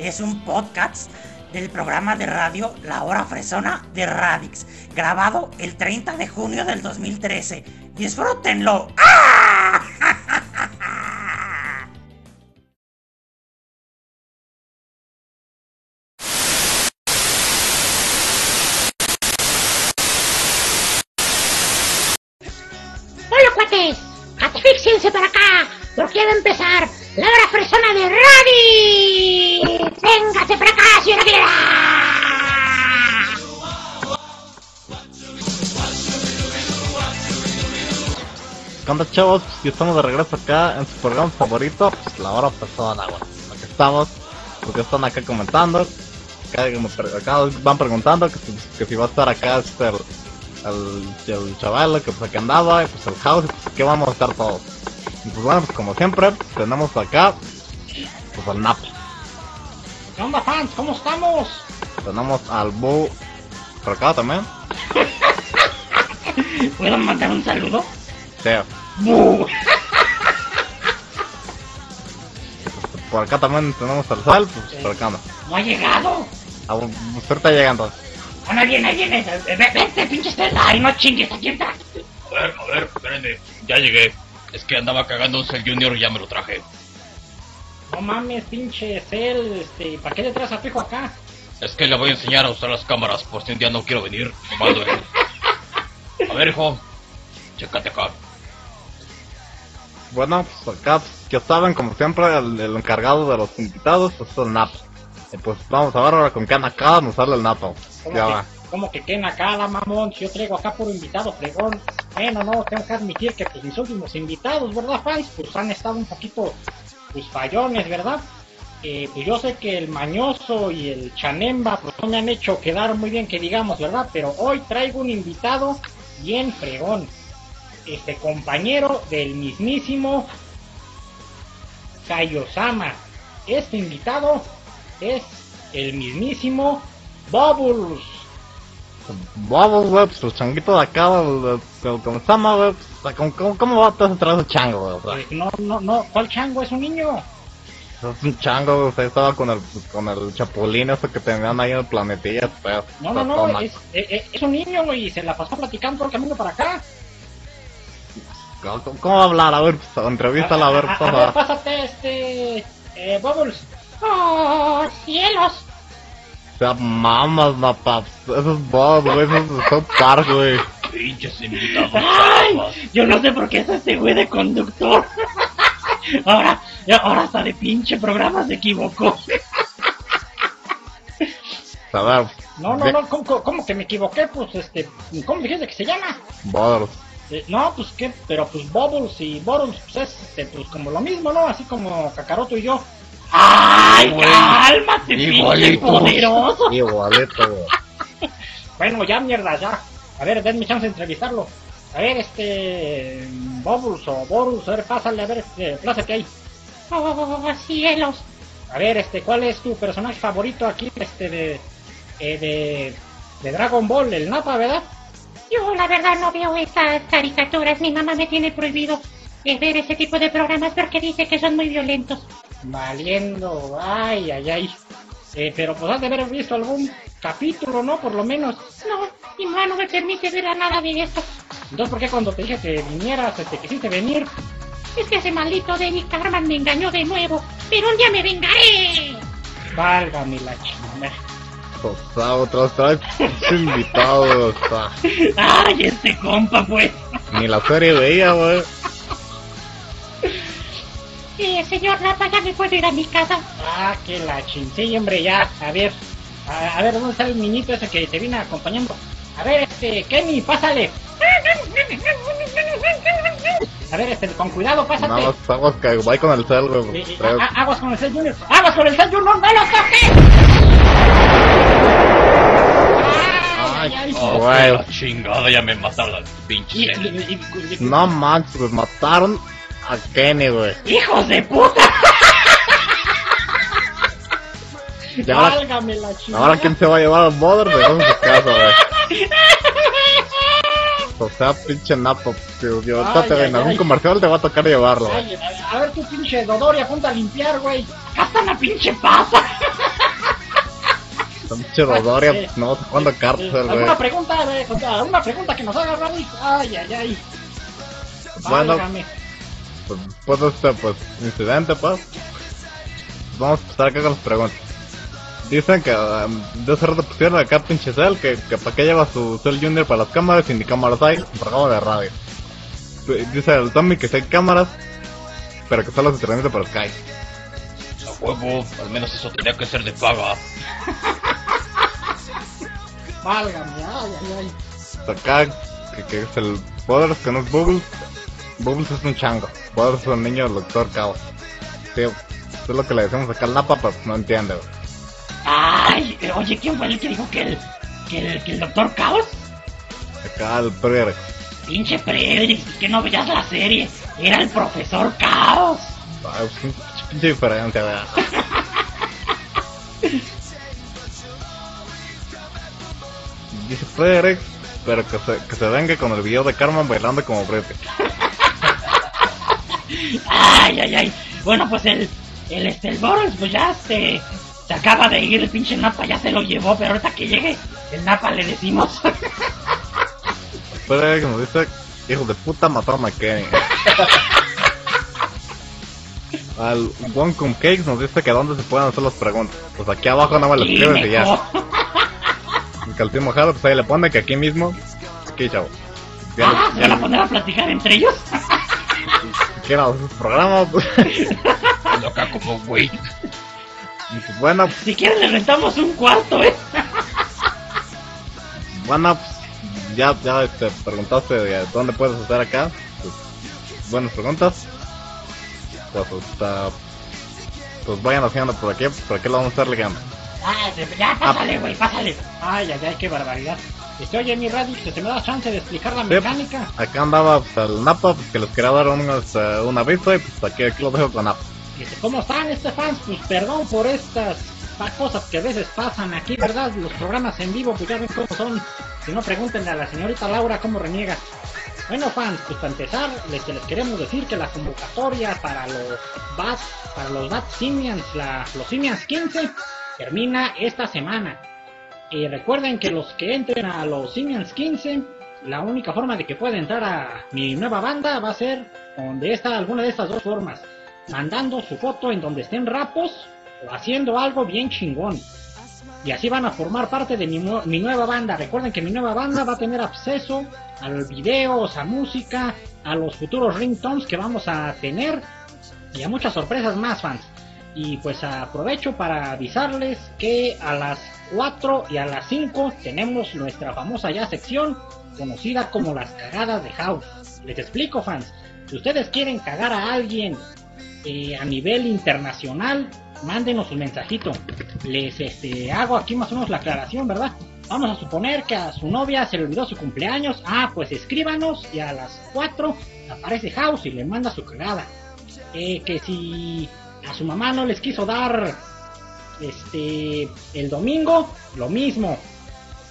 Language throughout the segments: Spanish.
es un podcast del programa de radio La Hora Fresona de Radix, grabado el 30 de junio del 2013. ¡Disfrútenlo! ¡Ah! Chavos? Pues ya estamos de regreso acá en su programa favorito, pues la hora persona, güey. Aquí estamos, porque están acá comentando. Acá, acá van preguntando que si, que si va a estar acá este, el, el, el chaval que pues aquí andaba, y pues el house, y pues aquí vamos a estar todos. Y pues bueno, pues como siempre, tenemos acá, pues al Nap. ¿Qué onda fans? ¿Cómo estamos? Tenemos al Bu por acá también. ¿Puedo mandar un saludo? Sí. Por acá también tenemos al Sal, pues por acá anda. ¿No ha llegado? Ah, pues ahorita llegando. Bueno, ahí viene, ahí viene. Ve- Vente, pinche Estela. Ay, no chingues, aquí está. A ver, a ver, espérenme. Ya llegué. Es que andaba cagando un Cell Junior y ya me lo traje. No mames, pinche Cell, este, ¿para qué le traes a Fijo acá? Es que le voy a enseñar a usar las cámaras por si un día no quiero venir. Mando él. A ver, hijo. Chécate acá. Bueno, pues acá, ya saben, como siempre, el, el encargado de los invitados pues, es el Nap. Y pues vamos a ver ahora con qué acá vamos a darle el. ¿Cómo Ya que, va. ¿Cómo que quena acá la mamón? Si yo traigo acá puro invitado fregón. Bueno, no, tengo que admitir que pues mis últimos invitados, ¿verdad, fans? Pues han estado un poquito, pues fallones, ¿verdad? Eh, pues yo sé que el mañoso y el chanemba pues no me han hecho quedar muy bien que digamos, ¿verdad? Pero hoy traigo un invitado bien fregón. Este compañero del mismísimo Kaiosama. Este invitado es el mismísimo Bubbles. Vamos, güey, pues el changuito de acá, el, el, el, ¿cómo se llama, güey? Pues, ¿cómo, cómo, va a estar atrás del chango, sea, Eh, no, no, no, ¿cuál chango es un niño? es un chango, estaba con el, con el chapulín ese que tenían ahí en el planetilla, pero... No, no, no, es, es un niño güey, y se la pasó platicando todo el camino para acá. ¿Cómo, cómo va a hablar? A ver, pues, entrevístala, a ver, a, por a ver, favor. pásate, este, eh, Bubbles. ¡Oh, cielos! O sea, mamas, mapa, eso es Bob, güey, eso es South güey. Pinches invitados. ¡Ay! Yo no sé por qué es este güey de conductor. Ahora, ahora hasta de pinche programa se equivocó. A ver, No, no, no, ¿cómo, cómo- cómo que me equivoqué? Pues, este, ¿cómo dijiste que se llama? Bothers. Eh, no, pues qué, pero pues Bubbles y Bottles, pues es este, pues como lo mismo, ¿no? Así como Kakaroto y yo. ¡Ay, Güey. cálmate, Igualito. poderoso! Igualito. Bueno, ya mierda, ya. A ver, denme chance de entrevistarlo. A ver, este. Bubbles o Borus, a ver, pásale, a ver, este, plázate ahí. ¡Oh, cielos! A ver, este, ¿cuál es tu personaje favorito aquí, este, de. eh, de. de Dragon Ball, el Napa, ¿verdad? Yo la verdad no veo estas caricaturas. Mi mamá me tiene prohibido eh, ver ese tipo de programas porque dice que son muy violentos. Valiendo, ay, ay, ay. Eh, pero pues has de haber visto algún capítulo, ¿no? Por lo menos. No, mi mamá no me permite ver a nada de esto. Entonces, ¿por qué cuando te dije que vinieras, este, quisiste venir? Es que ese maldito Danny Carman me engañó de nuevo. Pero un día me vengaré. Válgame la chingada. Sea, otra vez trae pinche invitado, o sea. ¡Ay, este compa, pues! Ni la serie veía, güey. Eh, señor Napa, ya me puedo ir a mi casa. Ah, que la chin. Sí, hombre, ya. A ver. A, a ver, ¿dónde está el niñito ese que te viene acompañando? A ver, este, Kenny, pásale. A ver, este, con cuidado, pásate. Más aguas que voy con el cel, güey. Aguas con el Cell Junior. Aguas con el Cell Junior, no lo toques. Oh, Güey. chingada, ya me mataron y- No manches, güey, mataron a Kenny, güey. ¡Hijos de puta! Y ahora, Válgame la chingada. ahora quién se va a llevar al Mother de su casa, güey. O sea, pinche napo. Yo, yo Ay, ay, en algún ay. comercial te va a tocar llevarlo. a, ver tu pinche Dodori, apunta a limpiar, güey. Acá está la pinche pasa. Pinche Rodoria, no, cárcel, Eh, güey. ¿Alguna pregunta, güey? ¿Alguna pregunta que nos haga Radix? Ay, ay, ay. Bueno. Válgame. Pues, pues este, pues, incidente, pues. Vamos a empezar acá con las preguntas. Dicen que um, de hace rato pusieron acá pinche cel, que, que para qué lleva su cel junior para las cámaras y ni cámaras hay, un programa de radio. Dice el Tommy que sí hay cámaras, pero que solo se transmite por Skype. A huevo, al menos eso tenía que ser de paga. Válgame, ay, ay, ay. Acá, que, que es el Borders, que no es Bubbles. Bubbles es un chango. Borders es un niño del Doctor Caos. Sí, eso es lo que le decimos acá al Napa, pero no entiende. Ay, oye, ¿quién fue el que dijo que el, que el, que el doctor Caos? Acá el Priere. Pinche Frederick, que no veías la serie. Era el profesor Caos. Ay, pinche diferencia, ¿verdad? Dice Frederick, pero que se, que se venga con el video de Carmen bailando como Brete. Ay, ay, ay. Bueno, pues el, el, este, el Boris, pues ya se, se acaba de ir, el pinche Napa ya se lo llevó, pero ahorita que llegue el Napa le decimos. Frederick nos dice, hijo de puta, mataron a Kenny. Al Wonkum Cakes nos dice que dónde se pueden hacer las preguntas. Pues aquí abajo nada más lo Sí, escribes y ya. El calcín mojado, pues ahí le pone que aquí mismo. Aquí, chavo. Ya, Ah, se ya van a poner a platicar entre ellos. quieren hacer sus programas. pues, acá como güey. pues, bueno, pues, Si quieren le rentamos un cuarto, eh. Bueno, pues, ya, ya este, preguntaste de dónde puedes estar acá. Pues, buenas preguntas. Pues, hasta, pues vayan haciendo por aquí, por aquí lo vamos a estar ligando. Ah, ya, pásale, güey, pásale. Ay, ay, ay, qué barbaridad. Este, oye, mi Radix, que te me da chance de explicar la Sí. mecánica. Acá andaba pues, el Napa, pues, que les quería dar un, este, un aviso y pues aquí, aquí lo dejo con Napa. Este, ¿Cómo están, este fans? Pues perdón por estas cosas que a veces pasan aquí, ¿verdad? Los programas en vivo, pues ya ven cómo son. Si no, pregúntenle a la señorita Laura cómo reniega. Bueno, fans, pues para empezar, les, les queremos decir que la convocatoria para los Bats, para los Bats Simians, la, los Simians 15, termina esta semana. Y recuerden que los que entren a los Simians 15, la única forma de que puedan entrar a mi nueva banda va a ser de esta, alguna de estas dos formas. Mandando su foto en donde estén rapos o haciendo algo bien chingón. Y así van a formar parte de mi, mi nueva banda. Recuerden que mi nueva banda va a tener acceso al videos, a música, a los futuros ringtones que vamos a tener y a muchas sorpresas más, fans. Y pues aprovecho para avisarles que a las 4 y a las 5 tenemos nuestra famosa ya sección conocida como las cagadas de House. Les explico, fans. Si ustedes quieren cagar a alguien eh, a nivel internacional, mándenos un mensajito. Les este, hago aquí más o menos la aclaración, ¿verdad? Vamos a suponer que a su novia se le olvidó su cumpleaños. Ah, pues escríbanos y a las 4 aparece House y le manda su cagada. Eh, que si a su mamá no les quiso dar este el domingo, lo mismo.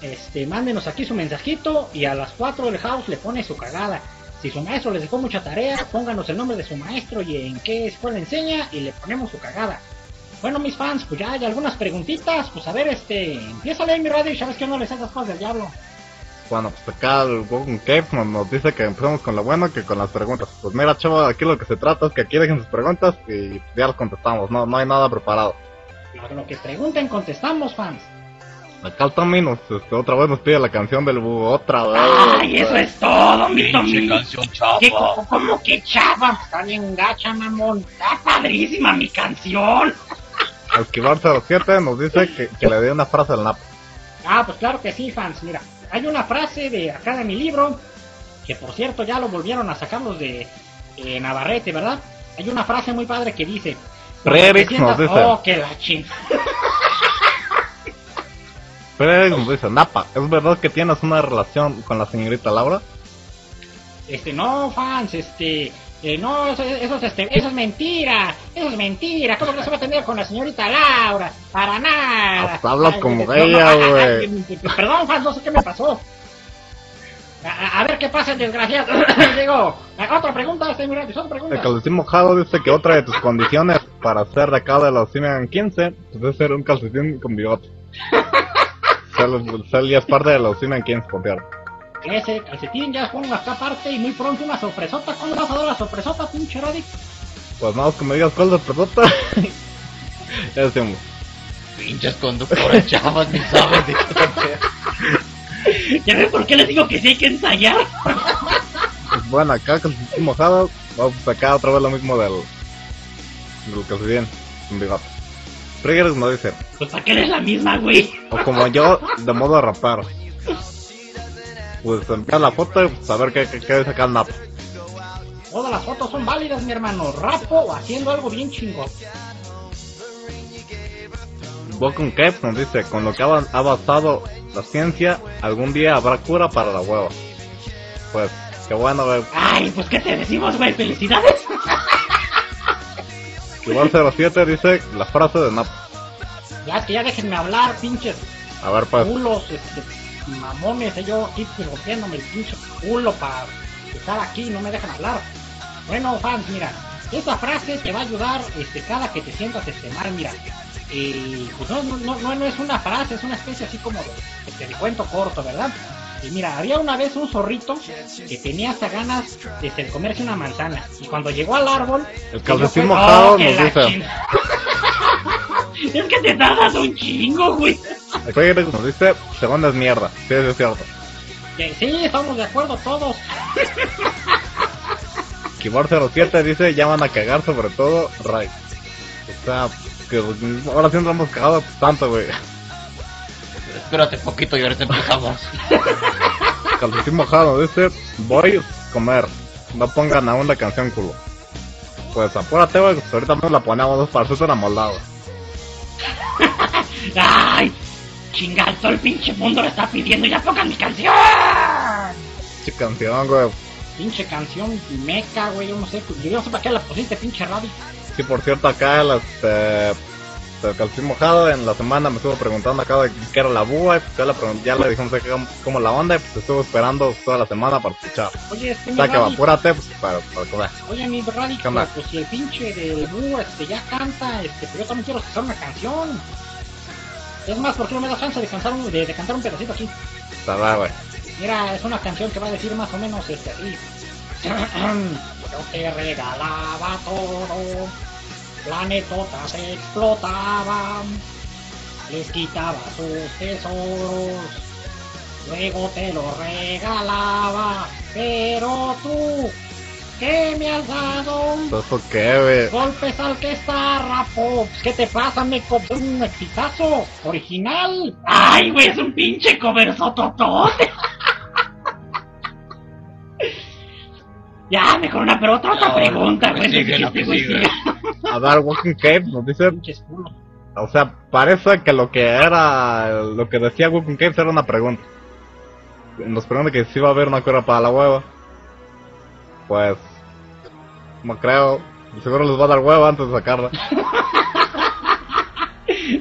Este, mándenos aquí su mensajito y a las 4 el house le pone su cagada. Si su maestro les dejó mucha tarea, pónganos el nombre de su maestro y en qué escuela enseña y le ponemos su cagada. Bueno, mis fans, pues ya hay algunas preguntitas. Pues a ver, este, empieza a leer mi radio y sabes que no les hagas cosas del diablo. Bueno, pues acá el Wonkum Cakes nos, dice que empezamos con lo bueno que con las preguntas. Pues mira, chavo, aquí lo que se trata es que aquí dejen sus preguntas y ya las contestamos. No, no hay nada preparado. Lo, lo que pregunten, contestamos, fans. Acá el Tommy nos, este, otra vez nos pide la canción del búho, otra vez. Ay, eso es todo, mi Tommy. canción ¿Qué, chapa. co- ¿Cómo que chava? Está bien gacha, mamón. Está padrísima mi canción. Alquivar 07 nos dice que, que le dé una frase al Napa. Ah, pues claro que sí, fans. Mira, hay una frase de acá de mi libro, que por cierto ya lo volvieron a sacar los de eh, Navarrete, ¿verdad? Hay una frase muy padre que dice... Frederick "Te sientas- nos dice. Oh, que la ching... Pero nos dice, Napa, ¿es verdad que tienes una relación con la señorita Laura? Este, no, fans, este... eh, no, eso, eso, es, este, eso es mentira, eso es mentira, ¿cómo que no se va a tener con la señorita Laura? Para nada. Pues hablas como no, ella, ay, güey. ay, ay, Perdón, fans, no sé qué me pasó. A- a- a ver qué pasa el desgraciado. Digo, otra pregunta, este Mirandis, otra El pregunta. calcetín mojado dice que otra de tus condiciones para ser de acá de los Simian 15 pues es ser un calcetín con bigote. Ser ya es parte de los Simian 15, confiar. Ese calcetín ya pongo acá aparte y muy pronto una sorpresota. ¿Cuándo vas a dar la sorpresota, pinche Radix? Pues nada más que me digas cuál pelota. ya decimos. Pinches conductores chavos, ni sabes de qué. ¿Ya ven por qué les digo que sí hay que ensayar? Pues bueno, acá calcetín mojado, vamos a sacar otra vez lo mismo del, del calcetín con bigote. Triggers nos dice, Pues para qué eres la misma, güey. o como yo, de modo rapero. Pues enviar la foto y pues, a ver qué, qué, qué dice acá el Nap. Todas las fotos son válidas, mi hermano. Rapo haciendo algo bien chingón. Bokun Cape nos dice, con lo que ha avan- ha avanzado la ciencia, algún día habrá cura para la hueva. Pues, qué bueno, güey. Ay, pues qué te decimos, güey. Felicidades. Igual 07 dice la frase de Nap. Ya es que ya déjenme hablar, pinches A ver, pues, culos, este, mamones, yo aquí pues, rompiéndome el pinche culo para estar aquí y no me dejan hablar. Bueno, fans, mira, esta frase te va a ayudar este, cada que te sientas este, mal, mira. Eh, pues no, no, no, no es una frase, es una especie así como de, este, de cuento corto, ¿verdad? Y mira, había una vez un zorrito que tenía hasta ganas de de comerse una manzana. Y cuando llegó al árbol, el calcetín fue- mojado Oh, nos dice, es que te tardas un chingo, güey. El Triggers nos dice, segunda es mierda. Sí, sí, es cierto. que sí, estamos de acuerdo todos. Kibor 07 dice, ya van a cagar sobre todo Ray. O sea, que ahora sí nos hemos cagado tanto, güey. Espérate poquito y ahorita empezamos. Calcetín mojado dice, voy a comer. No pongan aún la canción culo. Pues apúrate, güey, pues ahorita nos la ponemos dos para hacer amoldado. Ay, chinga, todo el pinche mundo lo está pidiendo. Ya pongan mi canción. Che canción, güey. Pinche canción meca, güey, yo no sé, yo no sé para qué la pusiste, pinche radio. Sí, por cierto, acá el, este, el calcetín mojado en la semana me estuvo preguntando acá de qué era la búa y pues ya le, pregun- ya le dijimos cómo, cómo la onda y pues estuvo esperando toda la semana para escuchar. Oye, este O sea que pues, para, para comer. oye, mi Radi, ¿Qué onda? pues si el pinche del Búho este, ya canta, este, pues yo también quiero escuchar una canción. Es más, ¿por qué no me das chance de cantar un, de, de cantar un pedacito aquí? Está bien, güey. Mira, es una canción que va a decir más o menos este así. Yo te regalaba todo, planetotas explotaban, les quitaba sus tesoros, luego te lo regalaba, pero tú, ¿qué me has dado? ¿Eso qué, güey? Golpes al que está rapo. ¿Qué te pasa, me Es un exitazo original. Ay, güey, es un pinche cover sototote. Ya, mejor una, pero otra, otra No, pregunta, que güey. que que. A ver, Walking Cave nos dice, Pinches culos. o sea, parece que lo que era, lo que decía Walking Cave era una pregunta. Nos pregunta que si va a haber una cura para la hueva. Pues, no creo. Seguro les va a dar hueva antes de sacarla.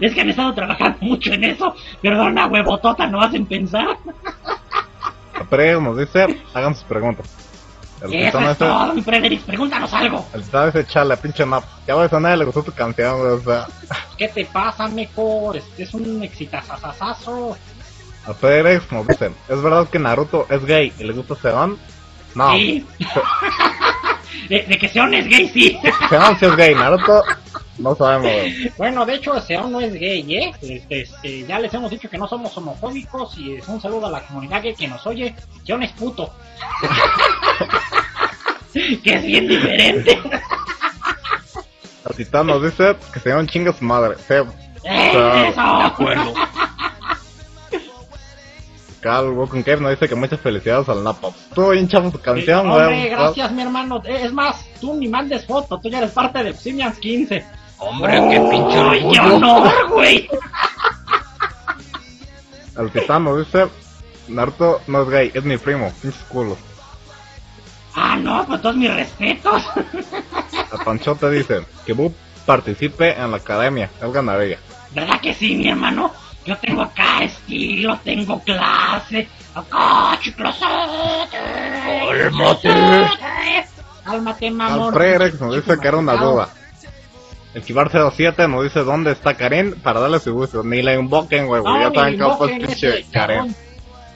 Es que han estado trabajando mucho en eso. Perdona, huevotota, no hacen pensar. Pero nos dice, hagan sus preguntas. El Eso es ese, todo, mi Frederick. Pregúntanos algo. el titán ese chale, pinche map. Ya ves, a nadie le gustó tu canción, o sea. ¿Qué te pasa, mejor? Este es un exitazazazazo. A Fedex nos dice, ¿es verdad que Naruto es gay y le gusta Seon? No, Sí. de, de que Seon es gay, sí. Seon sí es gay, Naruto no sabemos, güey. Bueno, de hecho, Seon no es gay, ¿eh? Este, este, ya les hemos dicho que no somos homofóbicos y es un saludo a la comunidad gay que nos oye. Seon es puto. que es bien diferente. El titán nos dice que Seon chinga su madre. Sí, ¡Eh, eso! De acuerdo. Cal Walking Cave nos dice que muchas felicidades al Napa. Bien chavo tu canción, Eh, güey. hombre, gracias, mi hermano. Eh, Es más, tú ni mandes foto, tú ya eres parte del Simians 15. Hombre, qué pinche ¡Ay, qué orgullo. honor, güey! El titán nos dice, Naruto no es gay, es mi primo, pinches culos. Ah, no, pues todos mis respetos. El Panchote dice, que Boo participe en la academia, es ganadería. ¿Verdad que sí, mi hermano? Yo tengo acá estilo, tengo clase. Acá, chiclosote. ¡Cálmate! Cálmate, mamón. Alfrerex nos dice que era una duda. El Kibar 07 nos dice dónde está Karen para darle su gusto. Ni la invoquen, güey, No, ya saben que va invoquen pinche Karen.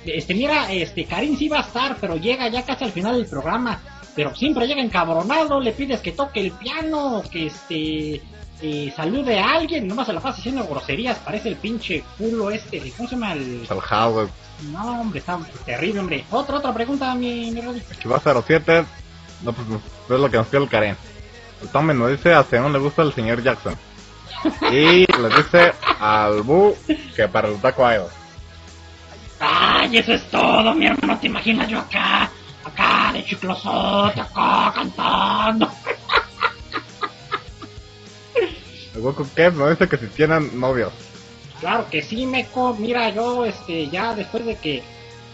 Este, mira, este, Karim sí va a estar, pero llega ya casi al final del programa. Pero siempre llega encabronado, le pides que toque el piano, que este, eh, salude a alguien, nomás se la pasa haciendo groserías, parece el pinche culo este, ¿cómo se llama el...? Salhao, güey. No, hombre, está terrible, hombre. Otra, otra pregunta, mi, mi Rodri. El Kibar 07, no, pues es lo que nos pide el Karen. El Tommy nos dice a Seon le gusta el señor Jackson. Y le dice al Bu que para el Taco Idol. Ay, eso es todo, mi hermano, te imaginas yo acá, acá de chiclosote, acá cantando. Goku Kev nos dice que si tienen novios. Claro que sí, Meco. Mira, yo, este, ya después de que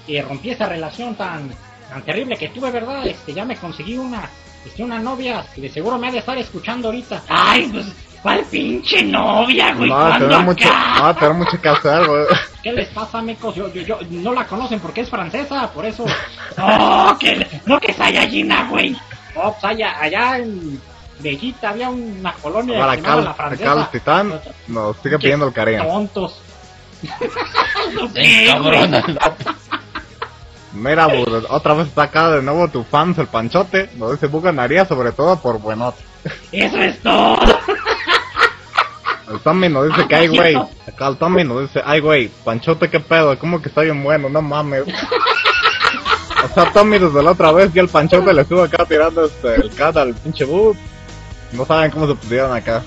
eh, rompí esa relación tan, tan terrible que tuve, ¿verdad? Este, ya me conseguí una, este, una novia que de seguro me ha de estar escuchando ahorita. Ay, pues, ¿cuál pinche novia, güey? No, te ¿Cuándo da mucho, acá? no, te da mucho que hacer, güey. ¿Qué les pasa, Mecos? Yo, yo, yo, no la conocen porque es francesa, por eso. No, que, no que es Ayayina, güey. Oh, pues allá, allá en Bellita había una colonia Ahora que llamaba la acá el francesa. titán nos sigue pidiendo el Karen. Tontos. Mira, otra vez está acá de nuevo tu fans, el Panchote. Nos dice Bu ganaría sobre todo por buenote. Eso es todo. El Tommy nos dice que ay, güey. Acá el Tommy nos dice, ay, güey, Panchote, qué pedo, como que está bien bueno, no mames. O sea, Tommy desde la otra vez y el Panchote le estuvo acá tirando este, el cat al pinche Bu. No saben cómo se pusieron acá.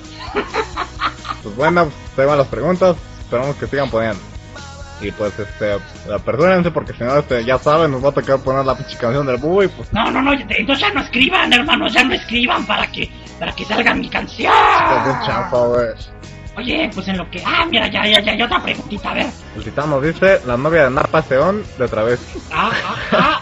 Pues bueno, ahí van las preguntas. Esperamos que sigan poniendo. Y pues, este, apresúrense porque si no, este, ya saben, nos va a tocar poner la pinche canción del Bu y pues, No, no, no, entonces ya no escriban, hermanos, ya no escriban para que, para que salga mi canción. está bien chafa, güey. Oye, pues en lo que. Ah, mira, ya, ya, ya, ya otra preguntita, a ver. El titán nos dice, la novia de Napa Seón de travesti. Ah, ah, ah, ah,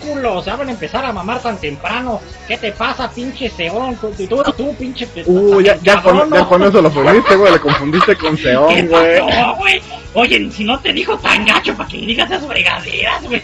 culo, se van a empezar a mamar tan temprano. ¿Qué te pasa, pinche seón? Tú, tú, tú, tú, pinche. Uh, ya, ya, con, ya con eso lo fundiste, güey, le confundiste con ¿Qué Seón, güey. Oye, si no te dijo tan gacho para que digas esas fregaderas, güey.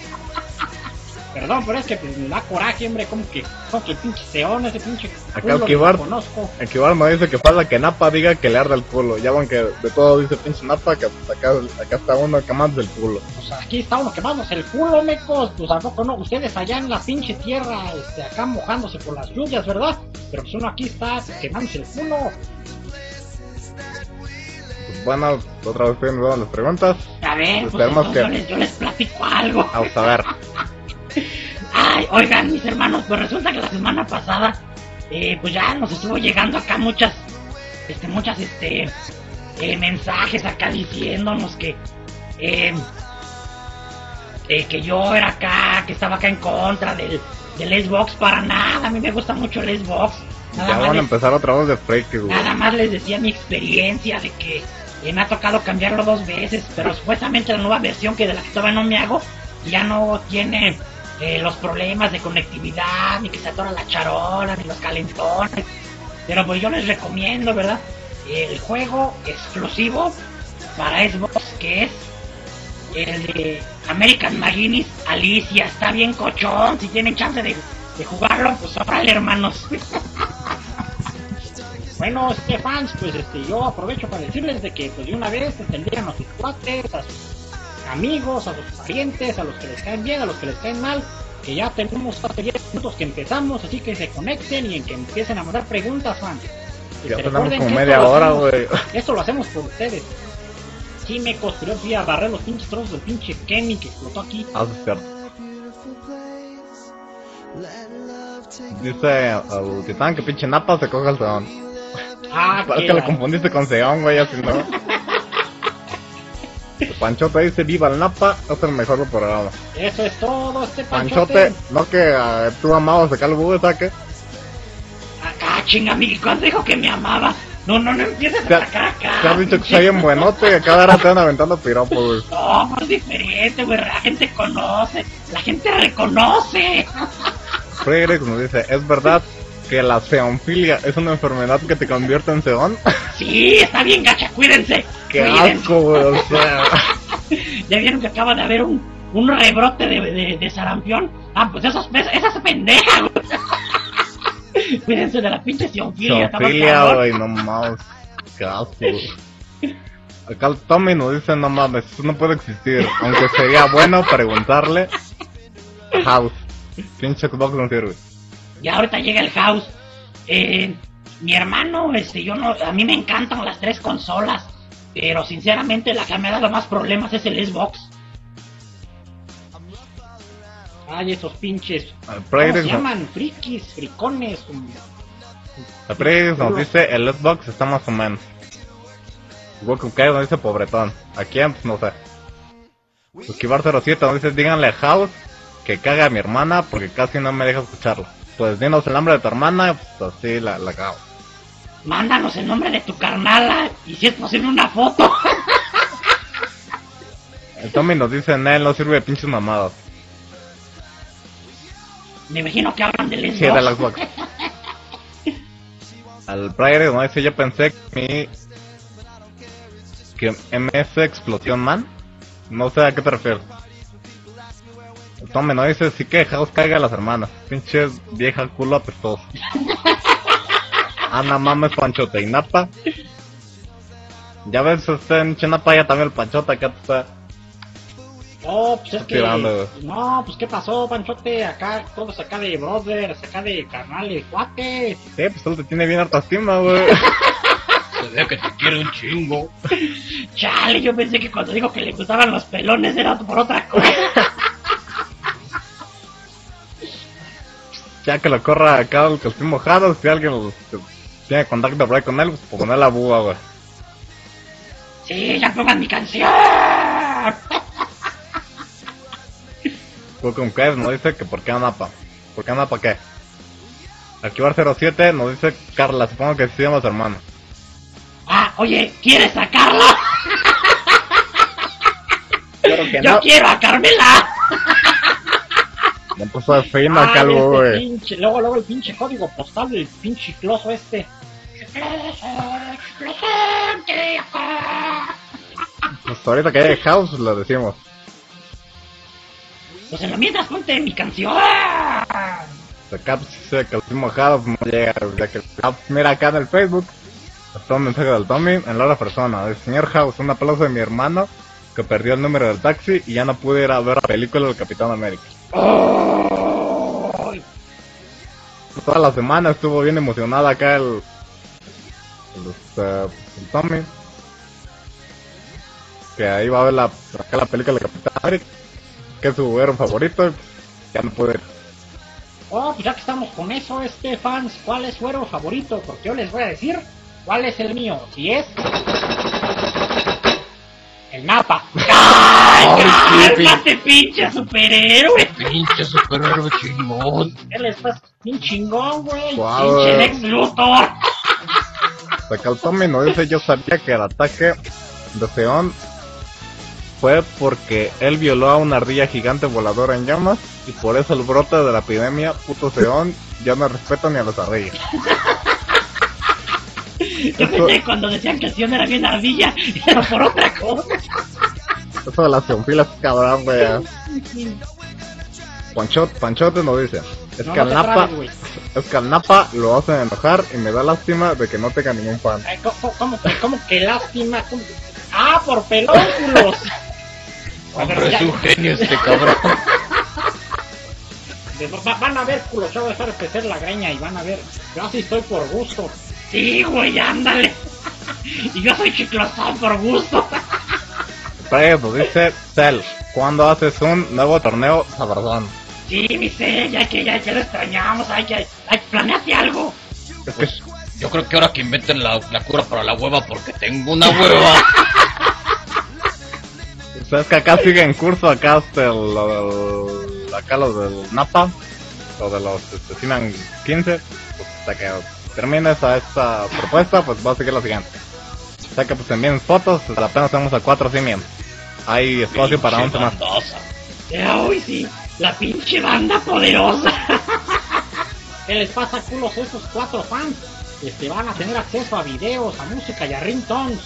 Perdón, pero es que pues, me da coraje, hombre, como que, como que el pinche seón, ese pinche Acá culo el que Kibar. conozco. El Kibar nos dice que falta que Napa diga que le arda el culo. Ya van que de todo dice pinche Napa, que pues, acá, acá está uno quemándose el culo. Pues aquí está uno quemándose el culo, mecos. Pues a poco no, ustedes allá en la pinche tierra, este, acá mojándose por las lluvias, ¿verdad? Pero pues uno aquí está quemándose el culo. Pues bueno, otra vez estoy las preguntas. A ver, pues que- yo, les, yo les platico algo. Vamos a ver. Ay, oigan, mis hermanos, pues resulta que la semana pasada, eh, pues ya nos estuvo llegando acá muchas, este, muchas, este, eh, mensajes acá diciéndonos que, eh, que yo era acá, que estaba acá en contra del, del Xbox para nada. A mí me gusta mucho el Xbox. Nada Ya van a empezar otra vez de freak, güey. Nada más les decía mi experiencia de que eh, me ha tocado cambiarlo dos veces, pero supuestamente la nueva versión que de la que todavía no me hago ya no tiene eh, los problemas de conectividad, ni que se atora la charola, ni los calentones. Pero pues yo les recomiendo, ¿verdad? El juego exclusivo para Xbox que es el de American Maginis Alicia. Está bien cochón, si tienen chance de, jugarlo, pues órale hermanos. Bueno, este fans, pues este, yo aprovecho para decirles de que pues de una vez tendrían a sus cuates, amigos, a sus parientes, a los que les caen bien, a los que les caen mal, que ya tenemos hace 10 minutos que empezamos, así que se conecten y en que empiecen a mandar preguntas, fans. Ya Este, tenemos recuerden como que media esto lo hora, hacemos- güey. Esto lo hacemos por ustedes. Sí, me construyó, a barrer los pinches trozos del pinche Kenny que explotó aquí. Ah, sí, es cierto. Dice al titán que pinche Napa se coge el Seón. Ah, Parece que la- confundiste con Seón, güey, así no. Panchote dice, viva el Napa, es el mejor programa. Eso es todo, este Panchote, panchote. no que ah, tú amabas el búho, saque. Acá, chinga, mi ¿cuándo dijo que me amaba? No, no, no empieces a sacar acá. Te has dicho que soy bien buenote y a cada hora te van aventando piropos, güey. No, es diferente, güey. La gente conoce, la gente reconoce. Fregrix nos dice, es verdad que la seonfilia es una enfermedad que te convierte en seón. Sí, está bien gacha, cuídense. Qué cuídense. asco, güey, o sea. ¿Ya vieron que acaba de haber un, un rebrote de, de, de sarampión? Ah, pues esas, esas pendejas, güey. Cuídense de la pinche Zoofilia, cabrón. güey, no mames. Qué asco, güey. Acá el Tommy nos dice, no mames, eso no puede existir. Aunque sería bueno preguntarle House. Pinche Xbox no sirve. Ya ahorita llega el house. Eh, mi hermano, este, yo no, a mí me encantan las tres consolas, pero sinceramente la que me ha dado más problemas es el Xbox. Ay, esos pinches. ¿Cómo se llaman? Frikis, fricones. Prairie nos dice, el Xbox está más o menos. Goku Kai nos dice pobretón. ¿A quién? Pues no sé. Esquivar 07 nos dice, díganle a House que caga a mi hermana porque casi no me deja escucharlo. Pues dinos el nombre de tu hermana, pues así la, la cago. Mándanos el nombre de tu carnala y si es posible una foto. El Tommy nos dice, Nel no sirve de pinches mamadas. Me imagino que hablan del Xbox. Sí, de la Xbox. Al Prairie nos dice, yo pensé que mi... Que MS Explosión Man. No sé a qué te refieres. El Tommy nos dice, sí que House caiga a las hermanas. Pinche vieja culo apestoso. Ana mames Panchote y Napa. Ya ves, este en Chinapa ya también el Panchote acá está. Oh, pues es que. Tirando. No, pues ¿qué pasó, Panchote? Acá, todos acá de brothers, acá de carnales, cuates. Sí, pues él te tiene bien harta estima, güey. Se ve que te quiere un chingo. Chale, yo pensé que cuando dijo que le gustaban los pelones era por otra cosa. ya que lo corra acá el calcín mojado, si alguien tiene contacto por ahí con él, pues por poner la búa, güey. Sí, ya pongan mi canción. Goku Kev nos dice que por qué Anapa. ¿Por qué Anapa qué? Arquivar 07 nos dice Carla, supongo que sí somos hermanos. Ah, oye, ¿quieres? Claro que Yo quiero a Carmela. Puso de fino Ay, acá el este güey. pinche, luego, luego el pinche código postal del pinche closo este. Pues ahorita que llegue House lo decimos. Pues en lo mientras ponte mi canción. Acá dice calcín mojado, no llega. Ya que, ah, mira acá en el Facebook. Está un mensaje del Tommy en la hora persona. El señor House, un aplauso de mi hermano que perdió el número del taxi y ya no pude ir a ver la película del Capitán América. Ay, toda la semana estuvo bien emocionada acá el, este, el Tommy que ahí va a ver la, acá la película de Capitán América que es su héroe favorito ya no puede. Oh, pues ya que estamos con eso, este fans, ¿cuál es su héroe favorito? Porque yo les voy a decir cuál es el mío. Si es. El Napa. ¡Ay, qué cálmate, pinche superhéroe! Pinche superhéroe chingón. Él es pues bien chingón, güey. Guau, ¡Pinche. Lex Luthor! Tommy nos dice yo sabía que el ataque de Seon fue porque él violó a una ardilla gigante voladora en llamas y por eso el brote de la epidemia, puto Seon, ya no respeta ni a las ardillas. Yo pensé que cuando decían que el Sion era bien ardilla, era por otra cosa. Eso de las es cabrón, güey. Panchot, Panchote nos dice, es No, que no al te Napa, trabes, güey. es que al Napa lo hacen enojar y me da lástima de que no tenga ningún fan. Ay, ¿Cómo, cómo, que- cómo que lástima? ¿Cómo que- Ah, por pelónculos. Hombre, es un genio este cabrón. Van a ver, culos, yo voy a dejar de crecer la greña y van a ver. Yo así estoy por gusto. Sí, güey, ándale. Y yo soy chiclosón por gusto. Pero nos dice, Cell, ¿cuándo haces un nuevo torneo sabrosón? Sí, mi C, ya que ya, ya lo extrañamos, hay que, hay, planeate algo. Es que Yo creo que ahora que inventen la, la cura para la hueva porque tengo una hueva. Sabes que acá sigue en curso acá este, lo del, acá lo del Napa, lo de los este, Sinan 15, pues hasta que termine esta, esta propuesta, pues va a seguir la siguiente. O sea que pues envíen fotos, apenas estamos a 4 simios. Hay espacio para 11 más. Ya, hoy sí, la pinche banda poderosa. ¿Qué les pasa, culos, a esos cuatro fans? Este, van a tener acceso a videos, a música y a ringtones.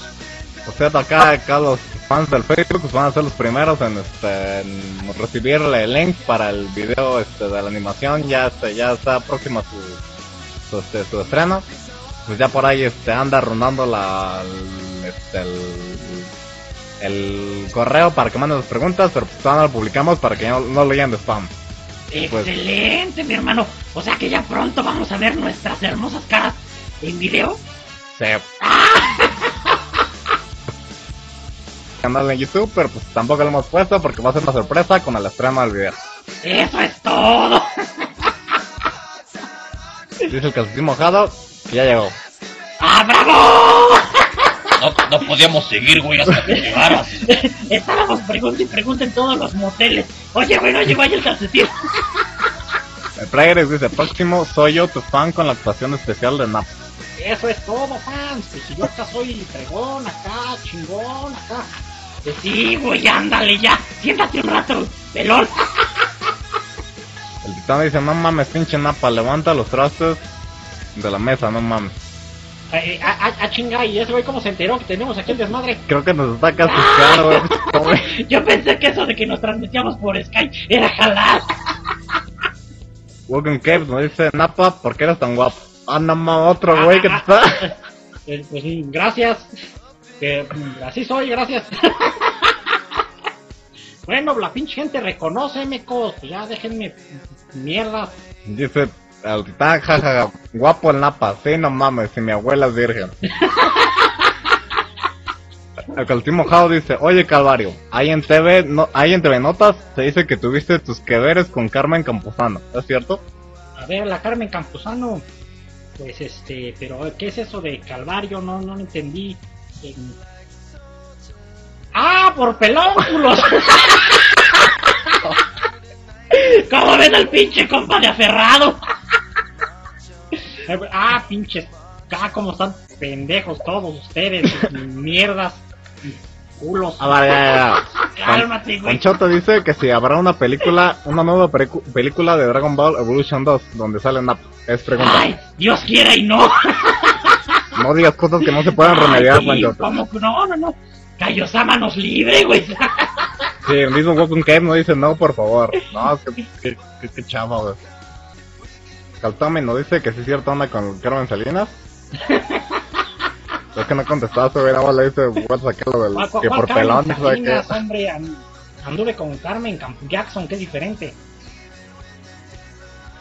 Por cierto, acá, acá los fans del Facebook pues, van a ser los primeros en, este, en recibir el link para el video este, de la animación. Ya, este, ya está próximo su, su, su estreno. Pues ya por ahí este, anda rondando la, el, este, el, el correo para que manden sus preguntas, pero pues todavía no lo publicamos para que no, no lo lean de spam. Pues- Excelente, mi hermano. O sea que ya pronto vamos a ver nuestras hermosas caras en video. Sí. Canal en YouTube, pero pues tampoco lo hemos puesto porque va a ser una sorpresa con el estreno del video. Eso es todo. Dice el calcetín mojado que ya llegó. ¡Ah, bravo! No, no podíamos seguir, güey, hasta que llegaras. Estábamos pregunta y pregunta en todos los moteles. Oye, güey, no llegó ahí el calcetín. El Prageres dice, próximo soy yo tu fan con la actuación especial de Nap. Eso es todo, fans. Pues si yo acá soy fregón, acá, chingón, acá. Pues sí, güey, ándale ya. Siéntate un rato, pelón. El titán dice, no mames, pinche Napa, levanta los trastes de la mesa, no mames. Eh, a, a, a chinga, y ese güey, ¿cómo se enteró que tenemos aquí el desmadre? Creo que nos está castigando, güey. Yo pensé que eso de que nos transmitíamos por Skype era jalar. Walking Caves nos dice, Napa, ¿por qué eres tan guapo? Ah, no mames, otro güey que te está... Pues sí, gracias. Eh, mm, así soy, gracias. bueno, la pinche gente reconoce, mecos. Pues ya déjenme mierda. Dice, titán, jajaja, guapo el Napa, sí, no mames, si mi abuela es virgen. El calcetín mojado dice, oye Calvario, ahí en TV, no, ahí en TV Notas se dice que tuviste tus que veres con Carmen Campuzano, ¿es cierto? A ver, la Carmen Campuzano. Pues este, pero ¿qué es eso de Calvario? No, no lo entendí. En- ¡Ah, por pelónculos! ¿Cómo ven al pinche compa de aferrado? ah, pinches. Ah, como están pendejos todos ustedes. mierdas. Culos. Ah, vale, ya, ya, ya. Cálmate, güey. Conchoto dice que si habrá una película, una nueva película de Dragon Ball Evolution 2, donde sale Napa. Es pregunta. Ay, Dios quiera y no. No digas cosas que no se puedan remediar, sí, Conchoto. ¿cómo que no, no, no. Kaiosama nos libre, güey. Sí, el mismo Walking Cave no dice no, por favor. No, es que, que, que, que chava, güey. Caltame nos dice que sí es cierto anda con Carmen Salinas. es que no contestaste, güey, nada le dice, voy a sacar lo del, ¿Cuál- cuál- que por pelón. Salinas, hombre, an- anduve con Carmen Jackson, que es diferente.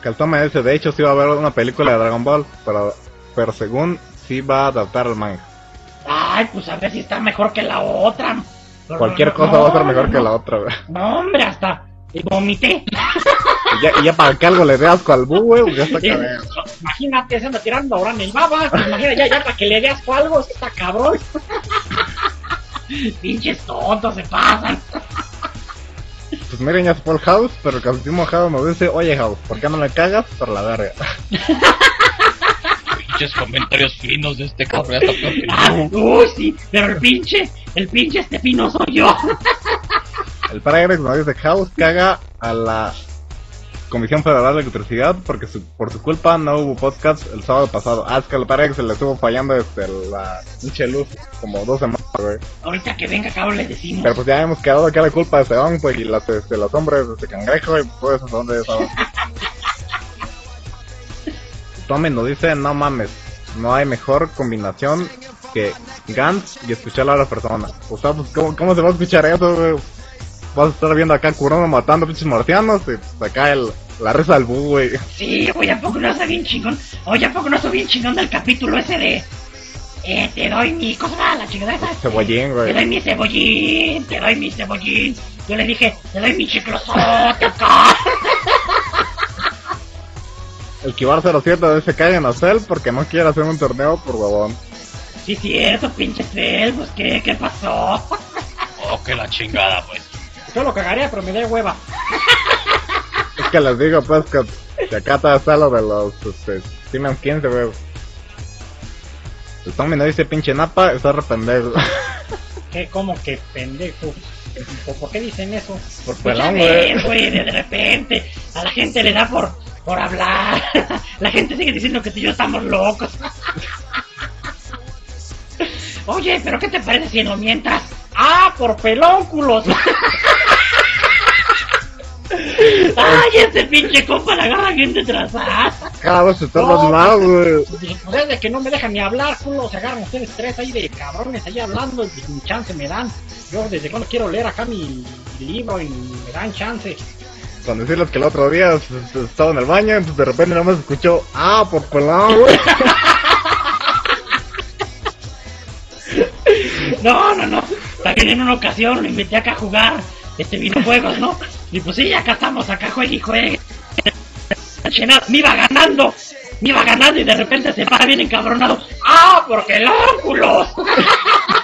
Caltame dice, de hecho sí va a haber una película de Dragon Ball, pero, pero según sí va a adaptar el manga. Ay, pues a ver si está mejor que la otra. Cualquier cosa va a ser mejor que la otra, güey. No, hombre, hasta vomité. Y ya, y ya para que algo le dé asco al bu, güey, ya está cabrón. Imagínate, se anda tirando ahora en el baba. Imagínate, ya, ya para que le dé asco algo, está cabrón. Pinches tontos se pasan. Pues miren, ya fue el House, pero el calcetín mojado nos dice, oye House, ¿por qué no me cagas? Por la verga. Pinches comentarios finos de este cabrón. Ah, uy, sí, pero el pinche, el pinche este pino soy yo. El Paragrax nos dice, House caga a la Comisión Federal de Electricidad porque su- por su culpa no hubo podcast el sábado pasado. Ah, es que al Paragrax se le estuvo fallando este, la pinche luz como dos semanas, güey. Ahorita que venga, cabrón, le decimos. Pero pues ya hemos quedado que era culpa de Seón, pues, y las, este, los hombres de cangrejo y pues eso dónde estaban. Tommy nos dice, no mames, no hay mejor combinación que Gantz y escuchar a la persona. O sea, pues, ¿cómo, cómo se va a escuchar eso, güey? Vas a estar viendo acá Kurono matando pinches marcianos y pues, acá el, la risa del bu, güey. Sí, güey, ¿a poco no está bien chingón? Oye, ¿a poco no está bien chingón del capítulo ese de... Eh, te doy mi... ¿Cómo se llama la chingadera esa? Cebollín, Te güey. doy mi cebollín, te doy mi cebollín. Yo le dije, te doy mi chiclosote acá. El Kibar 07 dice que en a Cell porque no quiere hacer un torneo por huevón. Sí, cierto, pinche Cel, pues, ¿qué, qué pasó? Oh, que la chingada, pues. Yo lo cagaría, pero me da hueva. Es que les digo, pues, que, que acá está lo de los, este, Siemens 15, güey. El Tommy no dice pinche napa, está arrepentido. ¿Qué? ¿Cómo que pendejo? ¿Por, qué dicen eso? Por Pues pelón, güey, de repente a la gente le da por, por hablar. La gente sigue diciendo que tú y yo estamos locos. Oye, pero ¿qué te parece si no mientras? Ah, por pelónculos. Ay, ese pinche compa la agarra gente trazada. Cada vez está No, más mal, güey. Dije, pues es de que no me dejan ni hablar, culo. Se agarran ustedes tres ahí de cabrones ahí hablando. Y ni chance me dan. Yo desde cuando quiero leer acá mi libro y me dan chance. Con decirles que el otro día estaba en el baño, entonces de repente nada más escuchó, ah, por pelón, güey. No, no, no. También en una ocasión lo invité acá a jugar este videojuegos, ¿no? Y pues sí, acá estamos, acá juegue y juegue. Me iba ganando. Me iba ganando y de repente se para bien encabronado. ¡Ah, porque el óculos!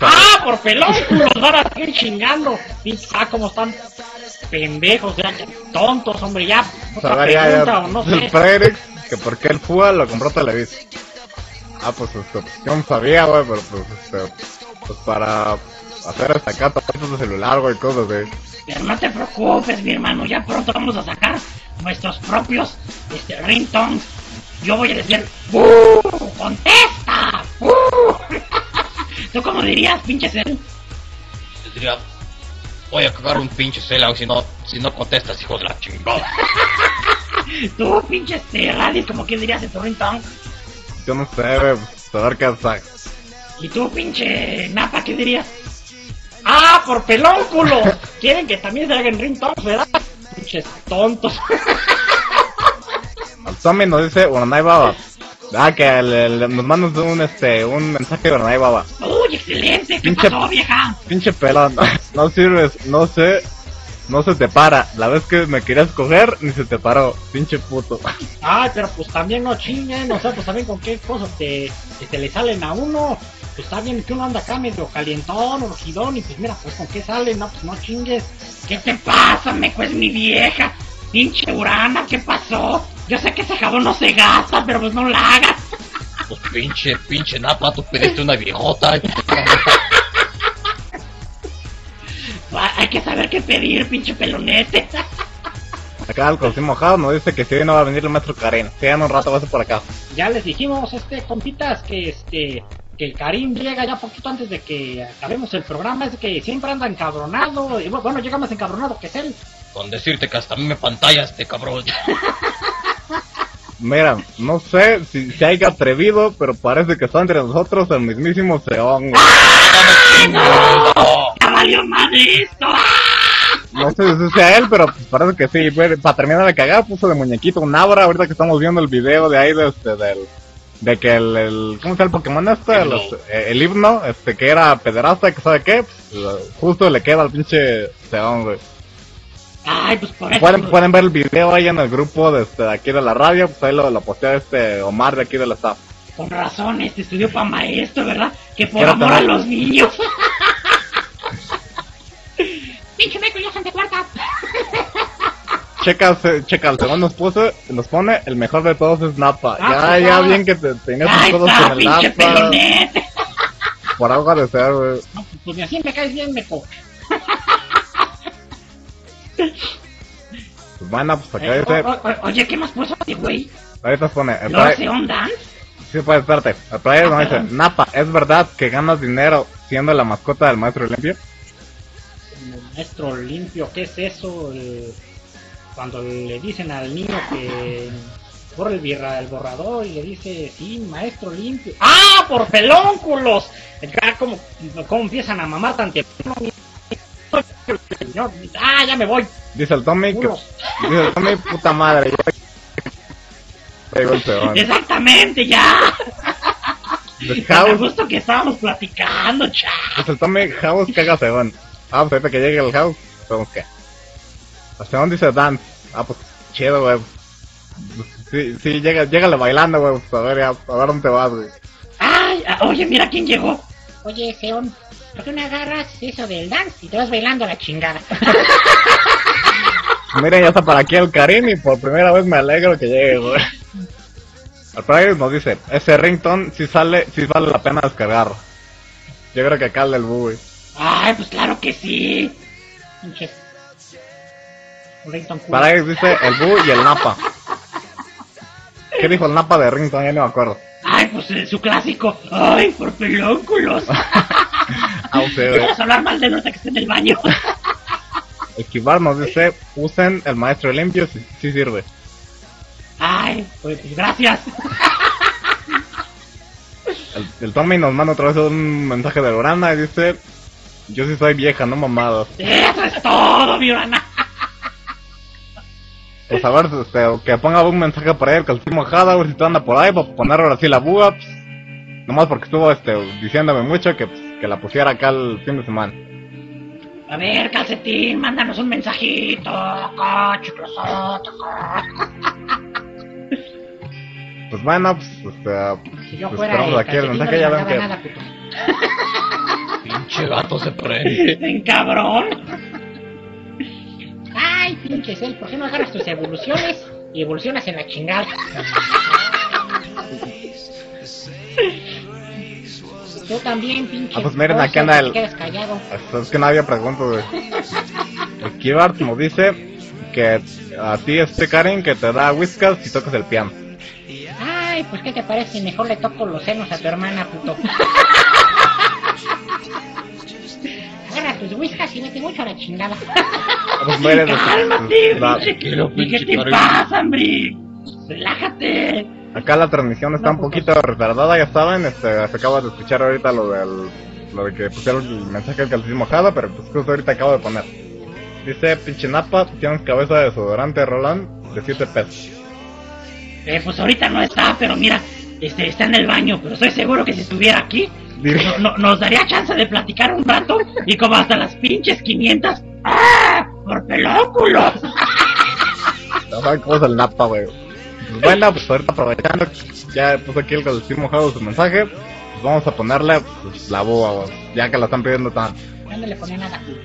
¡Ah, por pelónculos! Ahora siguen chingando. Pinche, Ah, cómo están pendejos, ya, tontos, hombre, ya. Otra a pregunta ya. o no El sé. Fredrix, que por qué el FUA lo compró Televisa. Ah, pues este, yo no sabía, güey, pero pues este, pues para hacer hasta acá tapitos de celular, güey, cosas de. Pero no te preocupes, mi hermano, ya pronto vamos a sacar nuestros propios este, ringtones. Yo voy a decir, ¡Bú! ¡Contesta! ¡Bú! ¿Tú cómo dirías, pinche? Yo diría, voy a cagar un pinche cela si no, si no contestas, hijo de la chingada. Tú, pinche este, radio, como que dirías tu ringtone. Yo no sé, güey, pues. Y tú, pinche napa, ¿qué dirías? ¡Ah, por pelónculo! Quieren que también se hagan ringtones, ¿verdad? Pinches tontos. Al Tommy nos dice Uranai Baba. Ah, que le- le- nos mandan un, este, un mensaje de Uranai Baba. ¡Uy, excelente! ¿Qué Pinche- pasó, vieja? Pinche pelón, no sirves, no sé, no se te para. La vez que me querías coger, ni se te paró. Pinche puto. Ay, pero pues también no chinguen, o sea, pues también con qué cosas te, que te le salen a uno. Pues está bien que uno anda acá medio calientón, urgidón, y pues mira, pues con qué salen, no, pues no chingues. ¿Qué te pasa, me pues mi vieja? Pinche Urana, ¿qué pasó? Yo sé que ese jabón no se gasta, pero pues no la hagas. Pues pinche, pinche napa, tú pediste una viejota. Ah, Hay que saber qué pedir, pinche pelonete. Acá el Cosimo mojado nos dice que si hoy no va a venir el maestro Karen. Si en un rato va a ser por acá. Ya les dijimos, este, compitas, que este, que el Karim llega ya poquito antes de que acabemos el programa, es que siempre anda encabronado, y bueno, llega más encabronado que es él. Con decirte que hasta a mí me pantallas este cabrón. Mira, no sé si se haya atrevido, pero parece que está entre nosotros el mismísimo Seón. No. ¡Ya valió madre esto! No sé si sea él, pero pues parece que sí. Para terminar de cagar, puso de muñequito un Abra. Ahorita que estamos viendo el video de ahí de este, del. De que el, el ¿Cómo se llama el Pokémon este? Los- eh, el himno, este, que era pederasta, que sabe qué. pues, justo le queda al pinche Seón, güey. Ay, pues por eso. Pueden, pueden ver el video ahí en el grupo de, este, de aquí de la radio. Pues ahí lo, lo postea este Omar de aquí del staff. Con razón, este estudio para maestro, ¿verdad? Que por Quiero amor a los niños. Pinche Michael Jackson de cuarta. Checa, checa, el Seón nos puso, nos pone el mejor de todos es Napa. Ah, ya, pues, ya bien que te tenías todos está, con el Napa. Por algo de ser, güey. No, pues, pues ni así me caes bien, meco. Pues pues acá Eh, dice, o- o- oye, ¿qué más puso güey? ahorita pone, el ¿No hace dance? sí pues espérate, el player Ah, nos dice. Napa, ¿es verdad que ganas dinero siendo la mascota del maestro limpio? El maestro limpio, ¿qué es eso? El- cuando le dicen al niño que borra el, birra- el borrador y le dice, sí, maestro limpio. ¡Ah, por pelónculos! Ah, ¿cómo, cómo empiezan a mamar tan temprano? Ah, ya me voy. Dice el Tommy que, dice el Tommy, puta madre. Exactamente, ya. A House, gusto que estábamos platicando, cha. dice el Tommy, House caga Segón. Ah, pues ahorita que llegue el House, vemos que. El Segón dice Dance. Ah, pues chido, güey. Sí, sí, llega, llégale bailando, güey. Pues, a ver, ya, a ver dónde vas, güey. Ay, ah, oye, mira quién llegó. Oye, Seón, ¿por qué no agarras eso del dance y te vas bailando a la chingada? Miren, ya está para aquí el Karim y por primera vez me alegro que llegue, güey. El Pride nos dice, ese ringtone sí sale, sí vale la pena descargar. Yo creo que acá el del Bu, güey. Ay, pues claro que sí. Pinches ringtone cool. Para dice el Bu y el Napa. ¿Qué dijo el Napa de Rington? Ya no me acuerdo. Ay, pues su clásico. Ay, por pelóculos. Sea, ¿Quieres hablar mal de que está en el baño? el Kibar nos dice, usen el maestro limpio si, si sirve. Ay, pues, gracias. El, el Tommy nos manda otra vez un mensaje de Lorana y dice, yo sí soy vieja, no mamadas. Eso es todo, mi Urana. Pues a ver, este, que ponga un mensaje por ahí, el calcetín mojado, a ver si tú anda por ahí, para poner ahora sí la buga, pues, nomás porque estuvo este, diciéndome mucho que, pues, que la pusiera acá el fin de semana. A ver, calcetín, mándanos un mensajito. Pues bueno, pues, este, Si yo pues fuera esperamos aquí el mensaje, ya ven que... nada. Pinche gato se prende. Ven, cabrón. Ay, pinche Cell, ¿por qué no agarras tus evoluciones y evolucionas en la chingada? Tú también, pinche. Ah, pues miren, anda que el- Es que nadie pregunta, güey. El Kibart nos dice que a ti este Karen que te da whiskas si tocas el piano. Ay, pues ¿qué te parece? Mejor le toco los senos a tu hermana, puto. Agarra tus whiskas y vete mucho a la chingada. Ah, Pues miren, Cálmate, la- pinche. Quiero ¿Y qué te pasa, hombre? Relájate. Acá la transmisión está un poquito retardada, ya saben, este, se acaba de escuchar ahorita lo del lo de que pusieron el mensaje del calcetín mojado, pero pues justo ahorita acabo de poner. Dice, pinche napa, tienes cabeza de desodorante Roland de 7 pesos. Eh, pues ahorita no está, pero mira, este, está en el baño, pero estoy seguro que si estuviera aquí, Dile- no- no- nos daría chance de platicar un rato y como hasta las pinches 500. ¡Ah! ¡Por pelóculos! No saben cómo es el napa, güey. Pues bueno, pues ahorita aprovechando, que ya puso aquí el calcetín mojado su mensaje, pues vamos a ponerle pues, la boba, ya que la están pidiendo tanto. Ya no le ponía nada, puto.